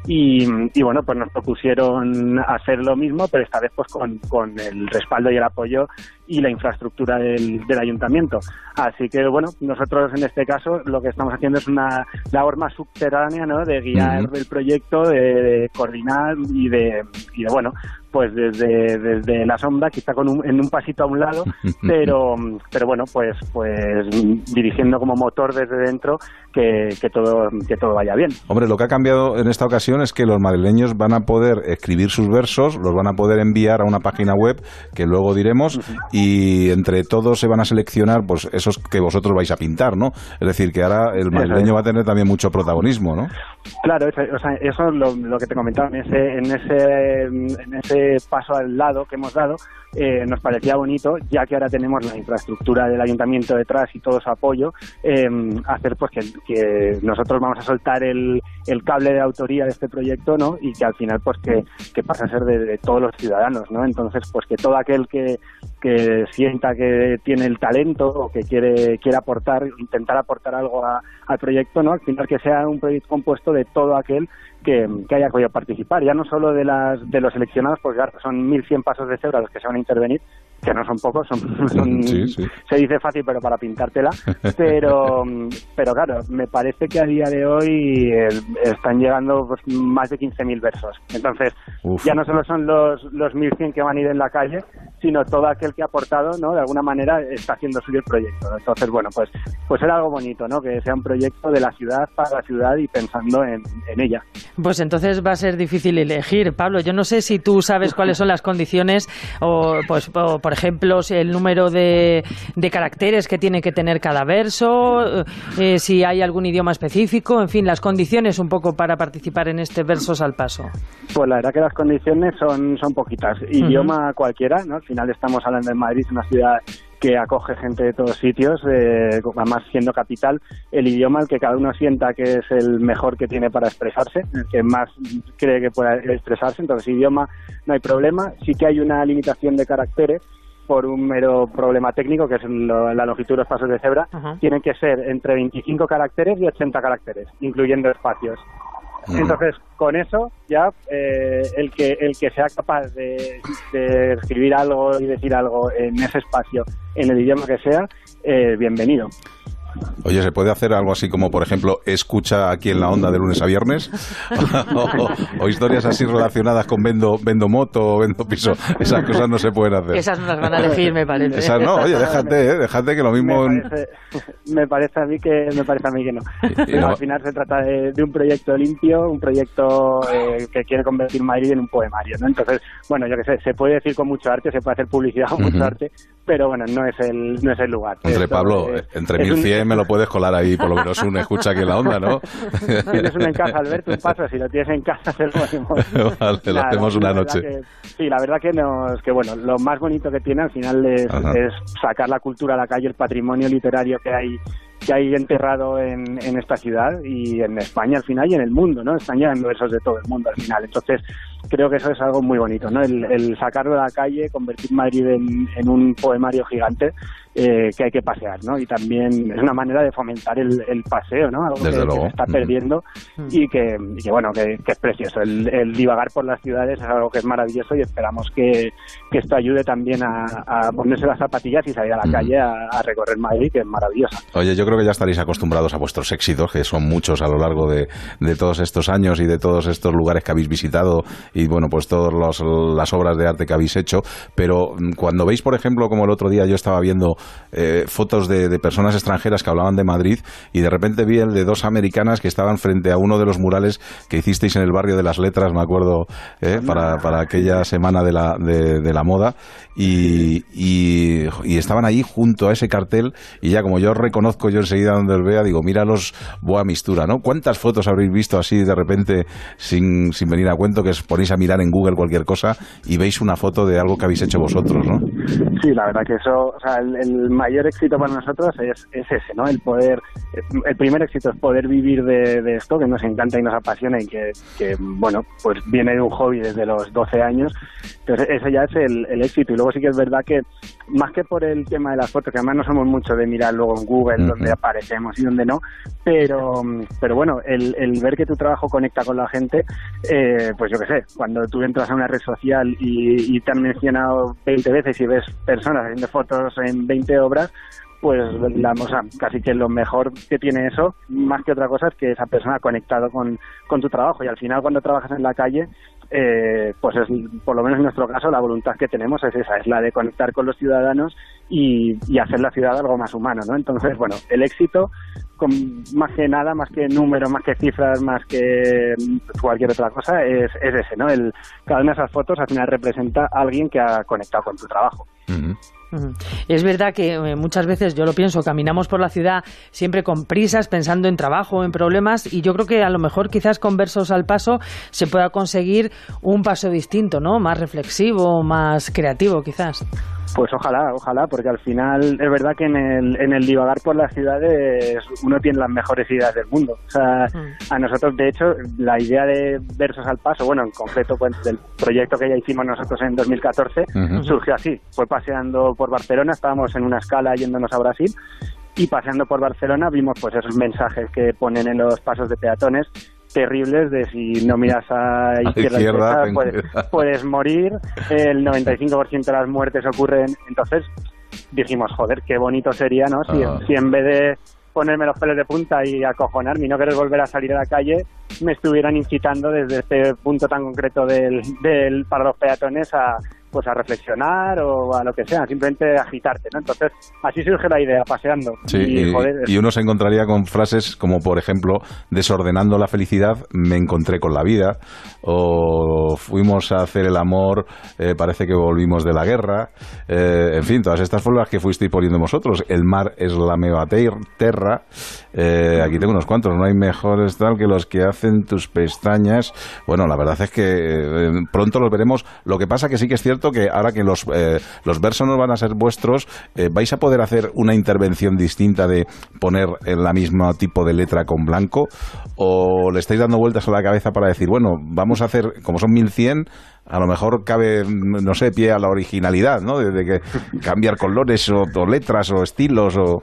y, y bueno, pues nos propusieron hacer lo mismo, pero esta vez pues con, con el respaldo y el apoyo y la infraestructura del, del ayuntamiento. Así que bueno, nosotros en este caso lo que estamos haciendo es una labor más subterránea, ¿no? De guiar el proyecto, de, de coordinar y de, y de bueno, pues desde, desde la sombra, quizá con un, en un pasito a un lado, pero, pero bueno, pues, pues dirigiendo como motor desde dentro que, que todo, que todo vaya bien.
Hombre, lo que ha cambiado en esta ocasión es que los madrileños van a poder escribir sus versos, los van a poder enviar a una página web que luego diremos y entre todos se van a seleccionar pues esos que vosotros vais a pintar, ¿no? Es decir, que ahora el madrileño va a tener también mucho protagonismo, ¿no?
Claro, eso, o sea, eso es lo, que te comentaba en ese, en ese, en ese paso al lado que hemos dado, eh, nos parecía bonito, ya que ahora tenemos la infraestructura del ayuntamiento detrás y todo su apoyo, eh, hacer pues que, que nosotros vamos a soltar el, el cable de autoría de este proyecto, ¿no? Y que al final pues que, que pasa a ser de, de todos los ciudadanos, ¿no? Entonces pues que todo aquel que, que sienta que tiene el talento o que quiere, quiere aportar, intentar aportar algo a- al proyecto, ¿no? Al final que sea un proyecto compuesto de todo aquel que, que haya podido participar, ya no solo de las de los seleccionados, porque claro, son 1.100 pasos de cebra los que se van a intervenir, que no son pocos, son, son-
Sí, sí.
se dice fácil, pero para pintártela, pero pero claro, me parece que a día de hoy eh, están llegando pues, más de 15.000 versos. Entonces,
Uf.
ya no solo son los, los 1.100 que van a ir en la calle, sino todo aquel que ha aportado, ¿no? De alguna manera está haciendo suyo el proyecto. Entonces, bueno, pues pues era algo bonito, ¿no? Que sea un proyecto de la ciudad para la ciudad y pensando en, en ella.
Pues entonces va a ser difícil elegir. Pablo, yo no sé si tú sabes cuáles son las condiciones o, pues, o, por ejemplo, si el número de, de caracteres que tiene que tener cada verso, eh, si hay algún idioma específico, en fin, las condiciones un poco para participar en este Versos al Paso.
Pues la verdad que las condiciones son, son poquitas. Idioma cualquiera, ¿no? Al final estamos hablando de Madrid, una ciudad que acoge gente de todos sitios, eh, además siendo capital, el idioma el que cada uno sienta que es el mejor que tiene para expresarse, el que más cree que pueda expresarse, entonces idioma no hay problema, sí que hay una limitación de caracteres por un mero problema técnico, que es lo- la longitud de los pasos de cebra, tienen que ser entre 25 caracteres y 80 caracteres, incluyendo espacios. Entonces, con eso ya eh, el que el que sea capaz de, de escribir algo y decir algo en ese espacio, en el idioma que sea, eh, bienvenido.
Oye, ¿se puede hacer algo así como, por ejemplo, escucha aquí en la onda de lunes a viernes? o, o historias así relacionadas con vendo, vendo moto o vendo piso. Esas cosas no se pueden hacer.
Esas no las van a elegir, me parece.
Esas no, oye, déjate, ¿eh? déjate que lo mismo...
Me parece, me parece a mí que me parece a mí que no.
Y no-
Al final se trata de, de un proyecto limpio, un proyecto eh, que quiere convertir Madrid en un poemario, ¿no? Entonces, bueno, yo qué sé, se puede decir con mucho arte, se puede hacer publicidad con mucho arte, pero bueno, no es el no es el lugar.
Entre
Esto
Pablo,
es-
entre
es un-
1100 me lo puedes colar ahí, por lo menos un escucha aquí en la onda, ¿no?
Tienes uno en casa, Alberto, un paso, si lo tienes en casa se lo hacemos.
vale, lo hacemos una noche.
que- sí, la verdad que nos, que bueno, lo más bonito que tiene al final es, es sacar la cultura a la calle, el patrimonio literario que hay que hay enterrado en, en esta ciudad y en España al final y en el mundo, ¿no? Están llegando versos de todo el mundo al final. Entonces, creo que eso es algo muy bonito, ¿no? El, el sacarlo a la calle, convertir Madrid en, en un poemario gigante eh, que hay que pasear, ¿no? Y también es una manera de fomentar el, el paseo, ¿no? Algo
Desde
que, que
luego.
se está
Ujú.
perdiendo y que, y que, bueno, que, que es precioso. El, el divagar por las ciudades es algo que es maravilloso y esperamos que, que esto ayude también a, a ponerse las zapatillas y salir a la
Ujú.
calle a, a recorrer Madrid, que es maravillosa.
Oye, yo creo que ya estaréis acostumbrados a vuestros éxitos, que son muchos a lo largo de, de todos estos años y de todos estos lugares que habéis visitado y, bueno, pues todas los- las obras de arte que habéis hecho. Pero mm, cuando veis, por ejemplo, como el otro día yo estaba viendo eh, fotos de, de personas extranjeras que hablaban de Madrid y de repente vi el de dos americanas que estaban frente a uno de los murales que hicisteis en el barrio de las letras, me acuerdo, eh, para, para aquella semana de la, de, de la moda. Y, y, y estaban ahí junto a ese cartel y ya como yo reconozco yo enseguida donde los vea, digo, míralos, boa mistura, ¿no? ¿Cuántas fotos habréis visto así de repente sin, sin venir a cuento que os ponéis a mirar en Google cualquier cosa y veis una foto de algo que habéis hecho vosotros, ¿no?
Sí, la verdad que eso, o sea, el, el mayor éxito para nosotros es, es ese, ¿no? El poder, el primer éxito es poder vivir de, de esto que nos encanta y nos apasiona y que, que, bueno, pues viene de un hobby desde los 12 años. Entonces, ese ya es el, el éxito. Y luego sí que es verdad que, más que por el tema de las fotos, que además no somos mucho de mirar luego en Google
Ujú.
donde aparecemos y donde no, pero, pero bueno, el, el ver que tu trabajo conecta con la gente, eh, pues yo qué sé, cuando tú entras a una red social y, y te han mencionado 20 veces y ves personas haciendo fotos en 20 obras, pues la, o sea, casi que lo mejor que tiene eso, más que otra cosa, es que esa persona ha conectado con, con tu trabajo y al final cuando trabajas en la calle, eh, pues es, por lo menos en nuestro caso, la voluntad que tenemos es esa, es la de conectar con los ciudadanos y, y hacer la ciudad algo más humano, ¿no? Entonces, bueno, el éxito, con, más que nada, más que números, más que cifras, más que cualquier otra cosa, es, es ese, ¿no? El, cada una de esas fotos al final representa a alguien que ha conectado con tu trabajo.
Es verdad que eh, muchas veces yo lo pienso, caminamos por la ciudad siempre con prisas, pensando en trabajo, en problemas, y yo creo que a lo mejor quizás con versos al paso se pueda conseguir un paso distinto, ¿no? Más reflexivo, más creativo, quizás.
Pues ojalá, ojalá, porque al final es verdad que en el, en el divagar por las ciudades uno tiene las mejores ideas del mundo. O sea, a nosotros, de hecho, la idea de Versos al Paso, bueno, en concreto pues, del proyecto que ya hicimos nosotros en 2014,
Ujú.
surgió así. Fue paseando por Barcelona, estábamos en una escala yéndonos a Brasil y paseando por Barcelona vimos pues esos mensajes que ponen en los pasos de peatones terribles de si no miras a izquierda,
ten
puedes, puedes morir, el 95% de las muertes ocurren, entonces dijimos, joder, qué bonito sería, ¿no? Si,
Ah.
si en vez de ponerme los pelos de punta y acojonarme y no querer volver a salir a la calle, me estuvieran incitando desde este punto tan concreto del, del para los peatones a pues a reflexionar o a lo que sea, simplemente agitarte, ¿no? Entonces, así surge la idea, paseando.
Sí,
y,
y,
joder,
y uno se encontraría con frases como, por ejemplo, desordenando la felicidad, me encontré con la vida, o fuimos a hacer el amor, eh, parece que volvimos de la guerra, eh, en fin, todas estas las que fuisteis poniendo vosotros. El mar es la meva ter- terra, eh, aquí tengo unos cuantos, no hay mejores tal que los que hacen tus pestañas. Bueno, la verdad es que pronto los veremos. Lo que pasa que sí que es cierto que ahora que los, eh, los versos no van a ser vuestros, eh, vais a poder hacer una intervención distinta de poner el la misma tipo de letra con blanco o le estáis dando vueltas a la cabeza para decir, bueno, vamos a hacer, como son 1100, a lo mejor cabe, no sé, pie a la originalidad, ¿no? De, de que cambiar colores o, o letras o estilos o...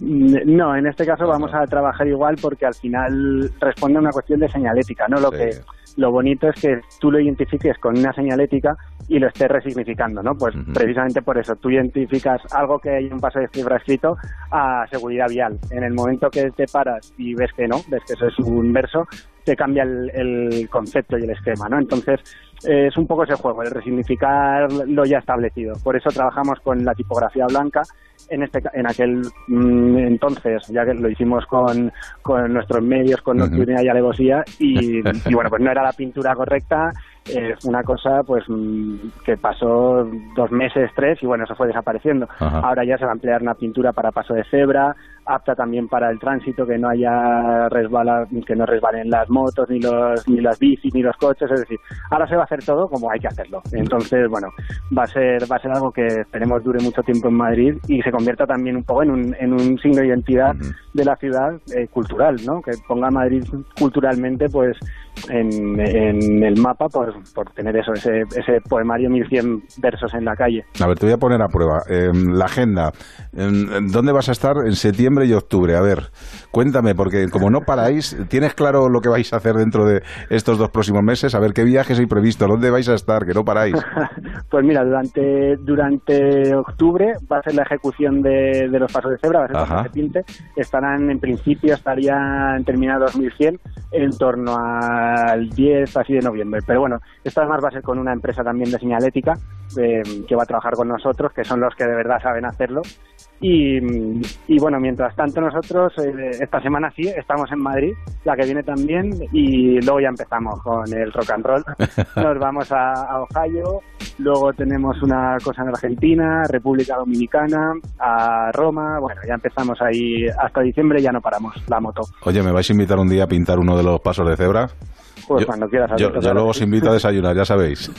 No, en este caso vamos a trabajar igual porque al final responde a una cuestión de señalética, ¿no? Lo que lo bonito es que tú lo identifiques con una señalética y lo estés resignificando, ¿no? Pues precisamente por eso, tú identificas algo que hay un paso de cebra escrito a seguridad vial. En el momento que te paras y ves que no, ves que eso es un verso, te cambia el, el concepto y el esquema, ¿no? Entonces, eh, es un poco ese juego, el resignificar lo ya establecido. Por eso trabajamos con la tipografía blanca. En, este, en aquel mm, entonces, ya que lo hicimos con, con nuestros medios, con Nocturnia y Alevosía, y, y bueno, pues no era la pintura correcta, fue una cosa pues mm, que pasó dos meses, tres, y bueno, eso fue desapareciendo.
Ajá.
Ahora ya se va a emplear una pintura para paso de cebra, apta también para el tránsito, que no haya resbala, que no resbalen las motos, ni los, ni las bicis, ni los coches, es decir, ahora se va a hacer todo como hay que hacerlo. Entonces, bueno, va a ser, va a ser algo que esperemos dure mucho tiempo en Madrid y se convierta también un poco en un, en un signo de identidad de la ciudad eh, cultural, ¿no? Que ponga a Madrid culturalmente, pues, en, en el mapa por, por tener eso, ese, ese poemario 1100 versos en la calle.
A ver, te voy a poner a prueba. Eh, la agenda. Eh, ¿Dónde vas a estar en septiembre y octubre? A ver, cuéntame, porque como no paráis, ¿tienes claro lo que vais a hacer dentro de estos dos próximos meses? A ver, ¿qué viajes hay previsto? ¿Dónde vais a estar? Que no paráis.
Pues mira, durante durante octubre va a ser la ejecución de, de los pasos de cebra, va a ser
Ajá.
bastante pinte. Estarán, en principio, estarían terminados 2100 en torno al 10 así de noviembre. Pero bueno, esto además va a ser con una empresa también de señalética eh, que va a trabajar con nosotros, que son los que de verdad saben hacerlo. Y, y bueno, mientras tanto nosotros eh, esta semana sí estamos en Madrid, la que viene también, y luego ya empezamos con el rock and roll. Nos vamos a, a Ohio, luego tenemos una cosa en Argentina, República Dominicana, a Roma, bueno, ya empezamos ahí hasta diciembre, ya no paramos la moto.
Oye, ¿me vais a invitar un día a pintar uno de los pasos de cebra?
Pues
Yo-
cuando quieras.
Yo, yo luego os invito a desayunar, ya sabéis.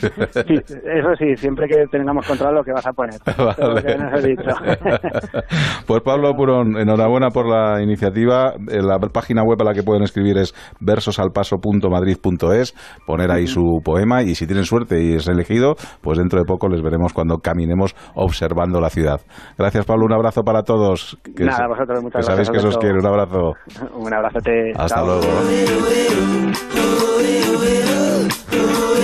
Sí, eso sí, siempre que tengamos controlado lo que vas a poner. Lo que nos has dicho.
Pues Pablo Purón, enhorabuena por la iniciativa. Eh, La página web a la que pueden escribir es versosalpaso.madrid.es, poner ahí su poema y si tienen suerte y es elegido, pues dentro de poco les veremos cuando caminemos observando la ciudad. Gracias Pablo, un abrazo para todos. Que
Nada, vosotros, muchas
que sabéis que os quiero. Un abrazo.
Un abrazote.
Hasta
chao.
luego.
Hace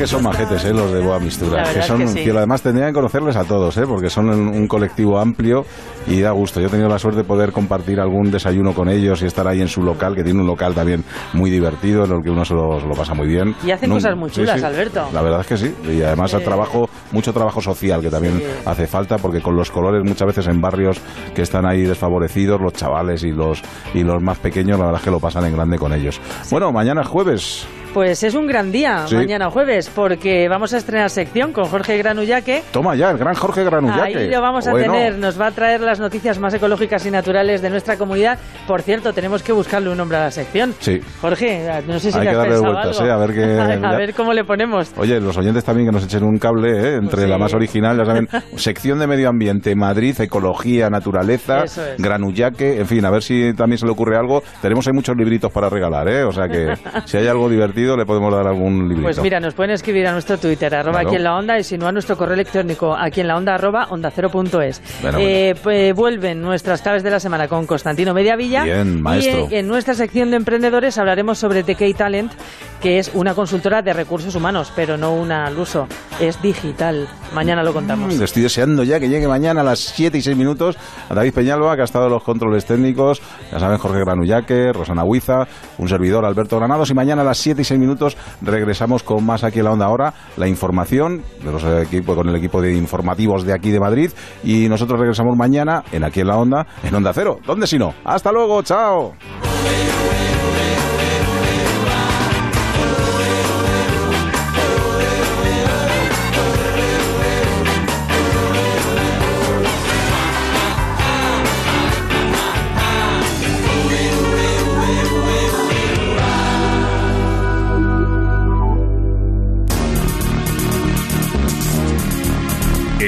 que son majetes, ¿eh? los de Boa Mistura. Que
es
son,
que sí.
que además tendrían que conocerles a todos, ¿eh? porque son un, colectivo amplio y da gusto. Yo he tenido la suerte de poder compartir algún desayuno con ellos y estar ahí en su local, que tiene un local también muy divertido, en el que uno se lo, se lo pasa muy bien.
Y hacen
Nun-
cosas muy
sí,
chulas,
sí.
Alberto.
La verdad es que sí. Y además
Eh.
trabajo, mucho trabajo social que también hace falta, porque con los colores muchas veces en barrios que están ahí desfavorecidos, los chavales y los, y los más pequeños, la verdad es que lo pasan en grande con ellos. Bueno, mañana es jueves.
Pues es un gran día,
Sí.
mañana jueves, porque vamos a estrenar sección con Jorge Granullaque.
Toma ya, el gran Jorge Granullaque.
Ahí lo vamos a
Bueno.
tener, nos va a traer las noticias más ecológicas y naturales de nuestra comunidad. Por cierto, tenemos que buscarle un nombre a la sección.
Sí.
Jorge, no sé si
Hay
te
que
has
darle
pensado
vueltas,
algo.
¿eh? A ver qué-
a ver cómo le ponemos.
Oye, los oyentes también que nos echen un cable ¿eh? entre
Sí.
la más original, ya saben, sección de medio ambiente, Madrid, ecología, naturaleza,
es.
granullaque, en fin, a ver si también se le ocurre algo. Tenemos ahí muchos libritos para regalar, ¿eh? O sea que si hay algo divertido le podemos dar algún librito.
Pues mira, nos pueden escribir a nuestro Twitter, arroba
Claro.
aquí en la onda, y si no a nuestro correo electrónico, aquí en la onda, arroba onda cero punto es.
Bueno,
Eh, pues vuelven nuestras claves de la semana con Constantino Mediavilla.
Bien, maestro.
Y eh, en nuestra sección de emprendedores hablaremos sobre TK Talent, que es una consultora de recursos humanos, pero no una al uso, es digital. Mañana lo contamos.
Mm, Estoy deseando ya que llegue mañana a las 7 y 6 minutos a David Peñalba, que ha estado en los controles técnicos. Ya saben, Jorge Granullaque, Rosana Huiza, un servidor, Alberto Granados. Y mañana a las 7 y 6 minutos regresamos con más aquí en la onda ahora, la información de los equipos, con el equipo de informativos de aquí de Madrid. Y nosotros regresamos mañana en aquí en la onda, en Onda Cero. ¿Dónde si no? Hasta luego, chao.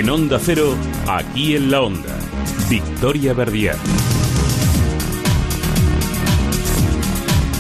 En Onda Cero, aquí en la Onda. Victoria Verdier.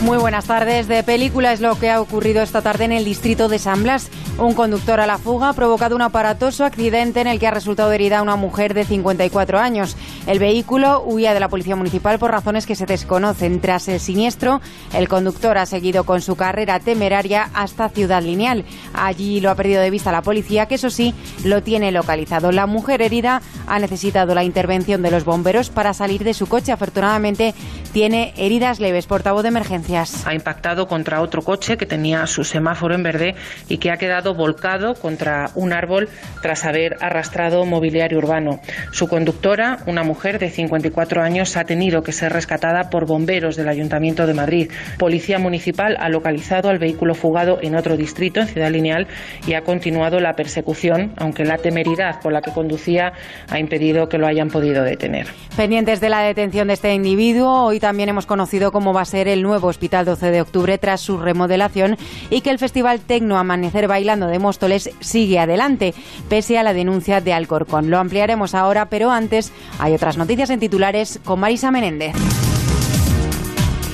Muy buenas tardes. De película es lo que ha ocurrido esta tarde en el distrito de San Blas. Un conductor a la fuga ha provocado un aparatoso accidente en el que ha resultado herida una mujer de 54 años. El vehículo huía de la policía municipal por razones que se desconocen. Tras el siniestro, el conductor ha seguido con su carrera temeraria hasta Ciudad Lineal. Allí lo ha perdido de vista la policía, que eso sí, lo tiene localizado. La mujer herida ha necesitado la intervención de los bomberos para salir de su coche. Afortunadamente, tiene heridas leves. Portavoz de emergencias.
Ha impactado contra otro coche que tenía su semáforo en verde y que ha quedado volcado contra un árbol tras haber arrastrado mobiliario urbano. Su conductora, una mujer de 54 años, ha tenido que ser rescatada por bomberos del Ayuntamiento de Madrid. Policía Municipal ha localizado al vehículo fugado en otro distrito, en Ciudad Lineal, y ha continuado la persecución, aunque la temeridad con la que conducía ha impedido que lo hayan podido detener.
Pendientes de la detención de este individuo, hoy también hemos conocido cómo va a ser el nuevo Hospital 12 de Octubre tras su remodelación y que el Festival Tecno Amanecer Bailando de Móstoles sigue adelante, pese a la denuncia de Alcorcón. Lo ampliaremos ahora, pero antes hay otras noticias en titulares con Marisa Menéndez.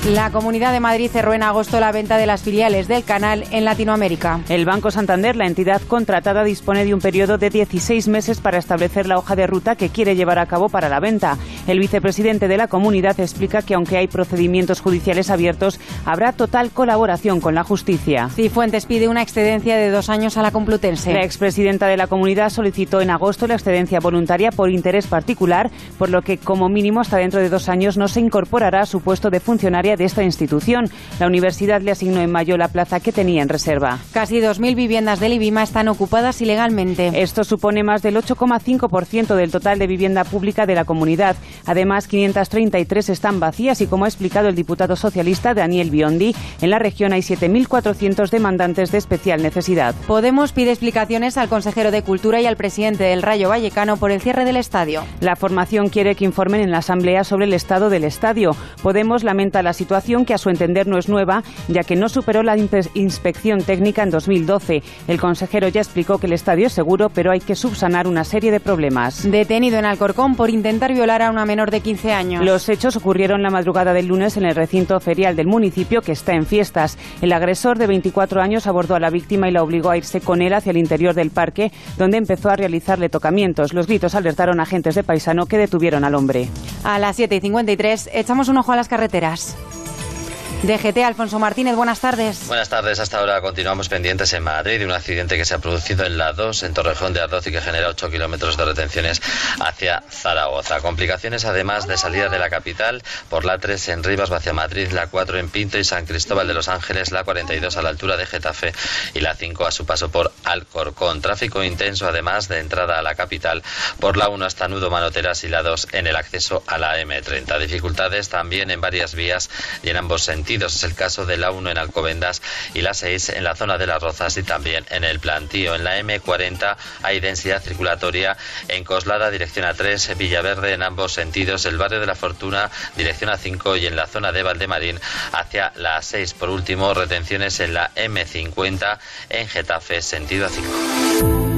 La Comunidad de Madrid cerró en agosto la venta de las filiales del canal en Latinoamérica.
El Banco Santander, la entidad contratada, dispone de un periodo de 16 meses para establecer la hoja de ruta que quiere llevar a cabo para la venta. El vicepresidente de la comunidad explica que aunque hay procedimientos judiciales abiertos, habrá total colaboración con la justicia.
Cifuentes pide una excedencia de dos años a la Complutense.
La expresidenta de la comunidad solicitó en agosto la excedencia voluntaria por interés particular, por lo que como mínimo hasta dentro de dos años no se incorporará a su puesto de funcionaria de esta institución. La universidad le asignó en mayo la plaza que tenía en reserva.
Casi 2.000 viviendas del IBIMA están ocupadas ilegalmente.
Esto supone más del 8,5% del total de vivienda pública de la comunidad. Además, 533 están vacías y, como ha explicado el diputado socialista Daniel Biondi, en la región hay 7.400 demandantes de especial necesidad.
Podemos pide explicaciones al consejero de Cultura y al presidente del Rayo Vallecano por el cierre del estadio.
La formación quiere que informen en la Asamblea sobre el estado del estadio. Podemos lamenta la situación que a su entender no es nueva, ya que no superó la inspección técnica en 2012. El consejero ya explicó que el estadio es seguro, pero hay que subsanar una serie de problemas.
Detenido en Alcorcón por intentar violar a una menor de 15 años.
Los hechos ocurrieron la madrugada del lunes en el recinto ferial del municipio, que está en fiestas. El agresor de 24 años abordó a la víctima y la obligó a irse con él hacia el interior del parque, donde empezó a realizarle tocamientos. Los gritos alertaron a agentes de paisano que detuvieron al hombre.
A las 7 y 53 echamos un ojo a las carreteras. DGT, Alfonso Martínez, buenas tardes.
Buenas tardes. Hasta ahora continuamos pendientes en Madrid de un accidente que se ha producido en la 2, en Torrejón de Ardoz y que genera 8 kilómetros de retenciones hacia Zaragoza. Complicaciones además de salida de la capital por la 3 en Rivas hacia Madrid, la 4 en Pinto y San Cristóbal de los Ángeles, la 42 a la altura de Getafe y la 5 a su paso por Alcorcón. Tráfico intenso además de entrada a la capital por la 1 hasta Nudo Manoteras y la 2 en el acceso a la M30. Dificultades también en varias vías y en ambos Es el caso de la 1 en Alcobendas y la 6 en la zona de las Rozas y también en el Plantío. En la M40 hay densidad circulatoria en Coslada, dirección a 3, Villaverde en ambos sentidos, el barrio de la Fortuna, dirección a 5 y en la zona de Valdemarín hacia la 6. Por último, retenciones en la M50 en Getafe, sentido a 5.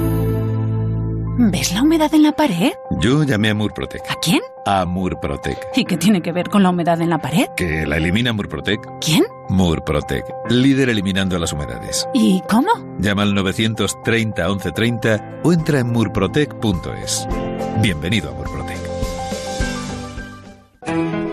¿Ves la humedad en la pared?
Yo llamé a Murprotec.
¿A quién?
A Murprotec.
¿Y qué tiene que ver con la humedad en la pared?
Que la elimina Murprotec.
¿Quién?
Murprotec, líder eliminando las humedades.
¿Y cómo?
Llama al 930 1130 o entra en murprotec.es. Bienvenido a Murprotec.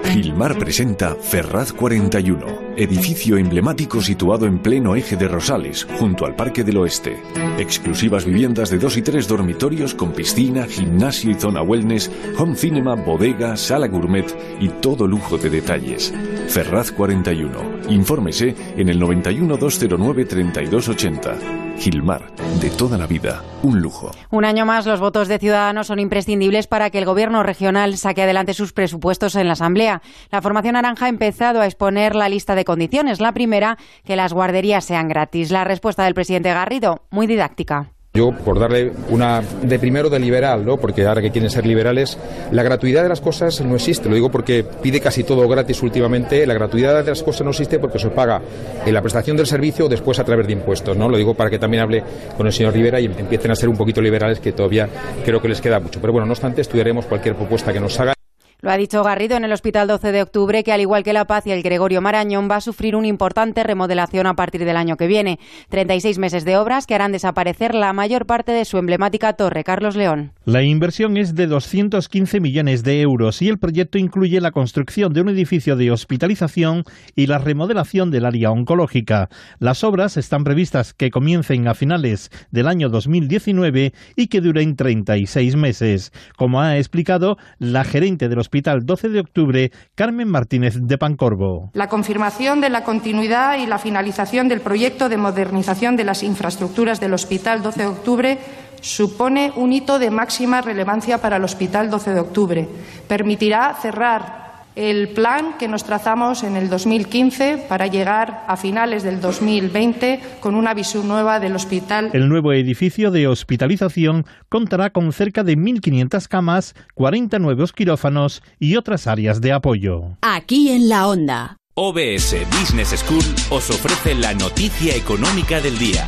Gilmar presenta Ferraz 41, edificio emblemático situado en pleno eje de Rosales, junto al Parque del Oeste. Exclusivas viviendas de dos y tres dormitorios con piscina, gimnasio y zona wellness, home cinema, bodega, sala gourmet y todo lujo de detalles. Ferraz 41. Infórmese en el 91 209 3280. Gilmar, de toda la vida, un lujo.
Un año más, los votos de Ciudadanos son imprescindibles para que el Gobierno regional saque adelante sus presupuestos en la Asamblea. La formación naranja ha empezado a exponer la lista de condiciones. La primera, que las guarderías sean gratis. La respuesta del presidente Garrido, muy didáctica.
Yo, por darle una de primero de liberal, ¿no? porque ahora que quieren ser liberales, la gratuidad de las cosas no existe. Lo digo porque pide casi todo gratis últimamente. La gratuidad de las cosas no existe porque se paga en la prestación del servicio o después a través de impuestos. ¿no? Lo digo para que también hable con el señor Rivera y empiecen a ser un poquito liberales, que todavía creo que les queda mucho. Pero bueno, no obstante, estudiaremos cualquier propuesta que nos haga.
Lo ha dicho Garrido en el Hospital 12 de Octubre, que al igual que La Paz y el Gregorio Marañón, va a sufrir una importante remodelación a partir del año que viene. 36 meses de obras que harán desaparecer la mayor parte de su emblemática torre. Carlos León.
La inversión es de 215 millones de euros y el proyecto incluye la construcción de un edificio de hospitalización y la remodelación del área oncológica. Las obras están previstas que comiencen a finales del año 2019 y que duren 36 meses. Como ha explicado la gerente del Hospital 12 de Octubre, Carmen Martínez de Pancorbo.
La confirmación de la continuidad y la finalización del proyecto de modernización de las infraestructuras del Hospital 12 de Octubre supone un hito de máxima relevancia para el Hospital 12 de Octubre. Permitirá cerrar el plan que nos trazamos en el 2015 para llegar a finales del 2020 con una visión nueva del hospital.
El nuevo edificio de hospitalización contará con cerca de 1.500 camas, 40 nuevos quirófanos y otras áreas de apoyo.
Aquí en la onda.
OBS Business School os ofrece la noticia económica del día.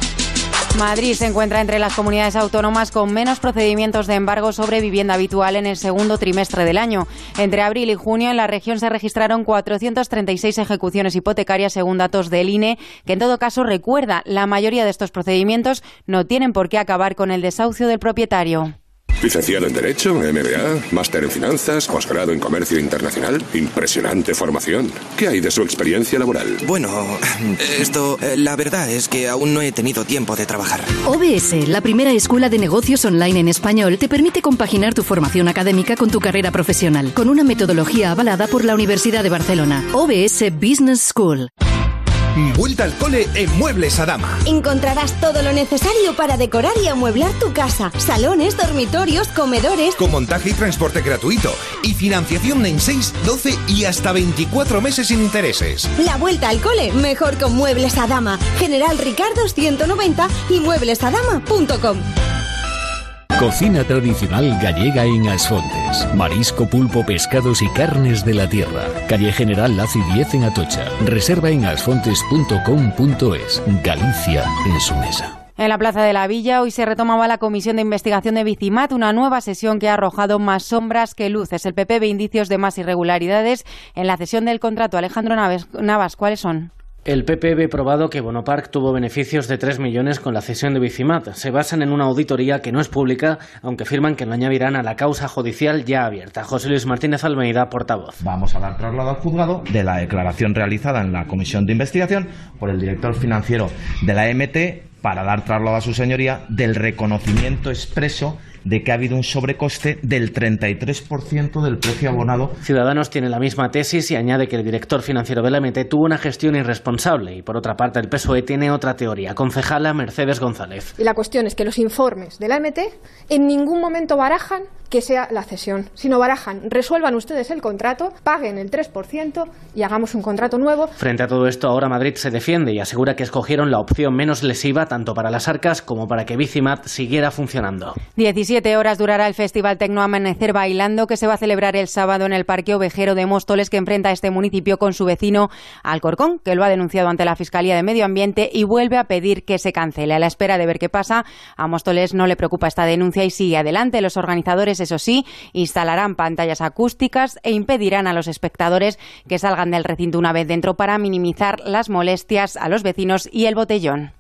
Madrid se encuentra entre las comunidades autónomas con menos procedimientos de embargo sobre vivienda habitual en el segundo trimestre del año. Entre abril y junio en la región se registraron 436 ejecuciones hipotecarias según datos del INE, que en todo caso recuerda, la mayoría de estos procedimientos no tienen por qué acabar con el desahucio del propietario.
Licenciado en Derecho, MBA, máster en Finanzas, posgrado en Comercio Internacional. Impresionante formación. ¿Qué hay de su experiencia laboral?
Bueno, esto, eh, la verdad es que aún no he tenido tiempo de trabajar.
OBS, la primera escuela de negocios online en español, te permite compaginar tu formación académica con tu carrera profesional, con una metodología avalada por la Universidad de Barcelona. OBS Business School.
Vuelta al cole en Muebles Adama.
Encontrarás todo lo necesario para decorar y amueblar tu casa. Salones, dormitorios, comedores.
Con montaje y transporte gratuito. Y financiación en 6, 12 y hasta 24 meses sin intereses.
La vuelta al cole, mejor con Muebles Adama. General Ricardo 190 y mueblesadama.com.
Cocina tradicional gallega en Asfontes. Marisco, pulpo, pescados y carnes de la tierra. Calle General Laci 10 en Atocha. Reserva en asfontes.com.es. Galicia en su mesa.
En la Plaza de la Villa hoy se retomaba la comisión de investigación de Bicimat, una nueva sesión que ha arrojado más sombras que luces. El PP ve indicios de más irregularidades en la cesión del contrato. Alejandro Navas, ¿cuáles son?
El PP ve probado que Bonopark tuvo beneficios de 3 millones con la cesión de Bicimat. Se basan en una auditoría que no es pública, aunque afirman que lo añadirán a la causa judicial ya abierta. José Luis Martínez Almeida, portavoz.
Vamos a dar traslado al juzgado de la declaración realizada en la comisión de investigación por el director financiero de la MT para dar traslado a su señoría del reconocimiento expreso de que ha habido un sobrecoste del 33% del precio abonado.
Ciudadanos tiene la misma tesis y añade que el director financiero de la MT tuvo una gestión irresponsable y por otra parte el PSOE tiene otra teoría. Concejala Mercedes González.
Y la cuestión es que los informes de la MT en ningún momento barajan que sea la cesión, sino barajan, resuelvan ustedes el contrato, paguen el 3% y hagamos un contrato nuevo.
Frente a todo esto, ahora Madrid se defiende y asegura que escogieron la opción menos lesiva tanto para las arcas como para que Bicimat siguiera funcionando.
17 horas durará el Festival Tecno Amanecer Bailando que se va a celebrar el sábado en el Parque Ovejero de Móstoles que enfrenta a este municipio con su vecino Alcorcón, que lo ha denunciado ante la Fiscalía de Medio Ambiente y vuelve a pedir que se cancele. A la espera de ver qué pasa, a Móstoles no le preocupa esta denuncia y sigue adelante. Los organizadores, eso sí, instalarán pantallas acústicas e impedirán a los espectadores que salgan del recinto una vez dentro para minimizar las molestias a los vecinos y el botellón.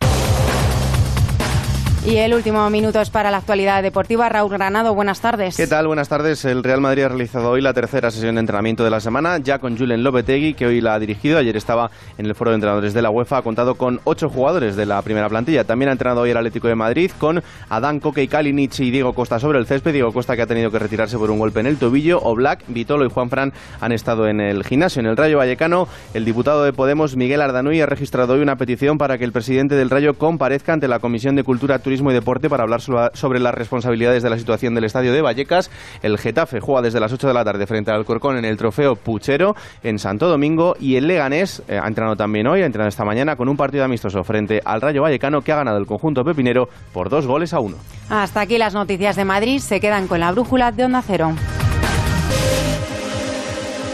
Y el último minuto es para la actualidad deportiva. Raúl Granado, buenas tardes.
¿Qué tal? Buenas tardes. El Real Madrid ha realizado hoy la tercera sesión de entrenamiento de la semana, ya con Julen Lopetegui, que hoy la ha dirigido. Ayer estaba en el foro de entrenadores de la UEFA. Ha contado con ocho jugadores de la primera plantilla. También ha entrenado hoy el Atlético de Madrid con Adán Coque y Kalinic y Diego Costa sobre el césped. Diego Costa que ha tenido que retirarse por un golpe en el tobillo. O Black, Vitolo y Juan Fran han estado en el gimnasio. En el Rayo Vallecano, el diputado de Podemos, Miguel Ardanuy, ha registrado hoy una petición para que el presidente del Rayo comparezca ante la Comisión de Cultura, Turismo y Deporte para hablar sobre las responsabilidades de la situación del estadio de Vallecas. El Getafe juega desde las 8 de la tarde frente al Alcorcón en el trofeo Puchero en Santo Domingo y el Leganés eh, ha entrenado también hoy, ha entrenado esta mañana con un partido amistoso frente al Rayo Vallecano que ha ganado el conjunto pepinero por dos goles a uno.
Hasta aquí las noticias de Madrid. Se quedan con la brújula de Onda Cero.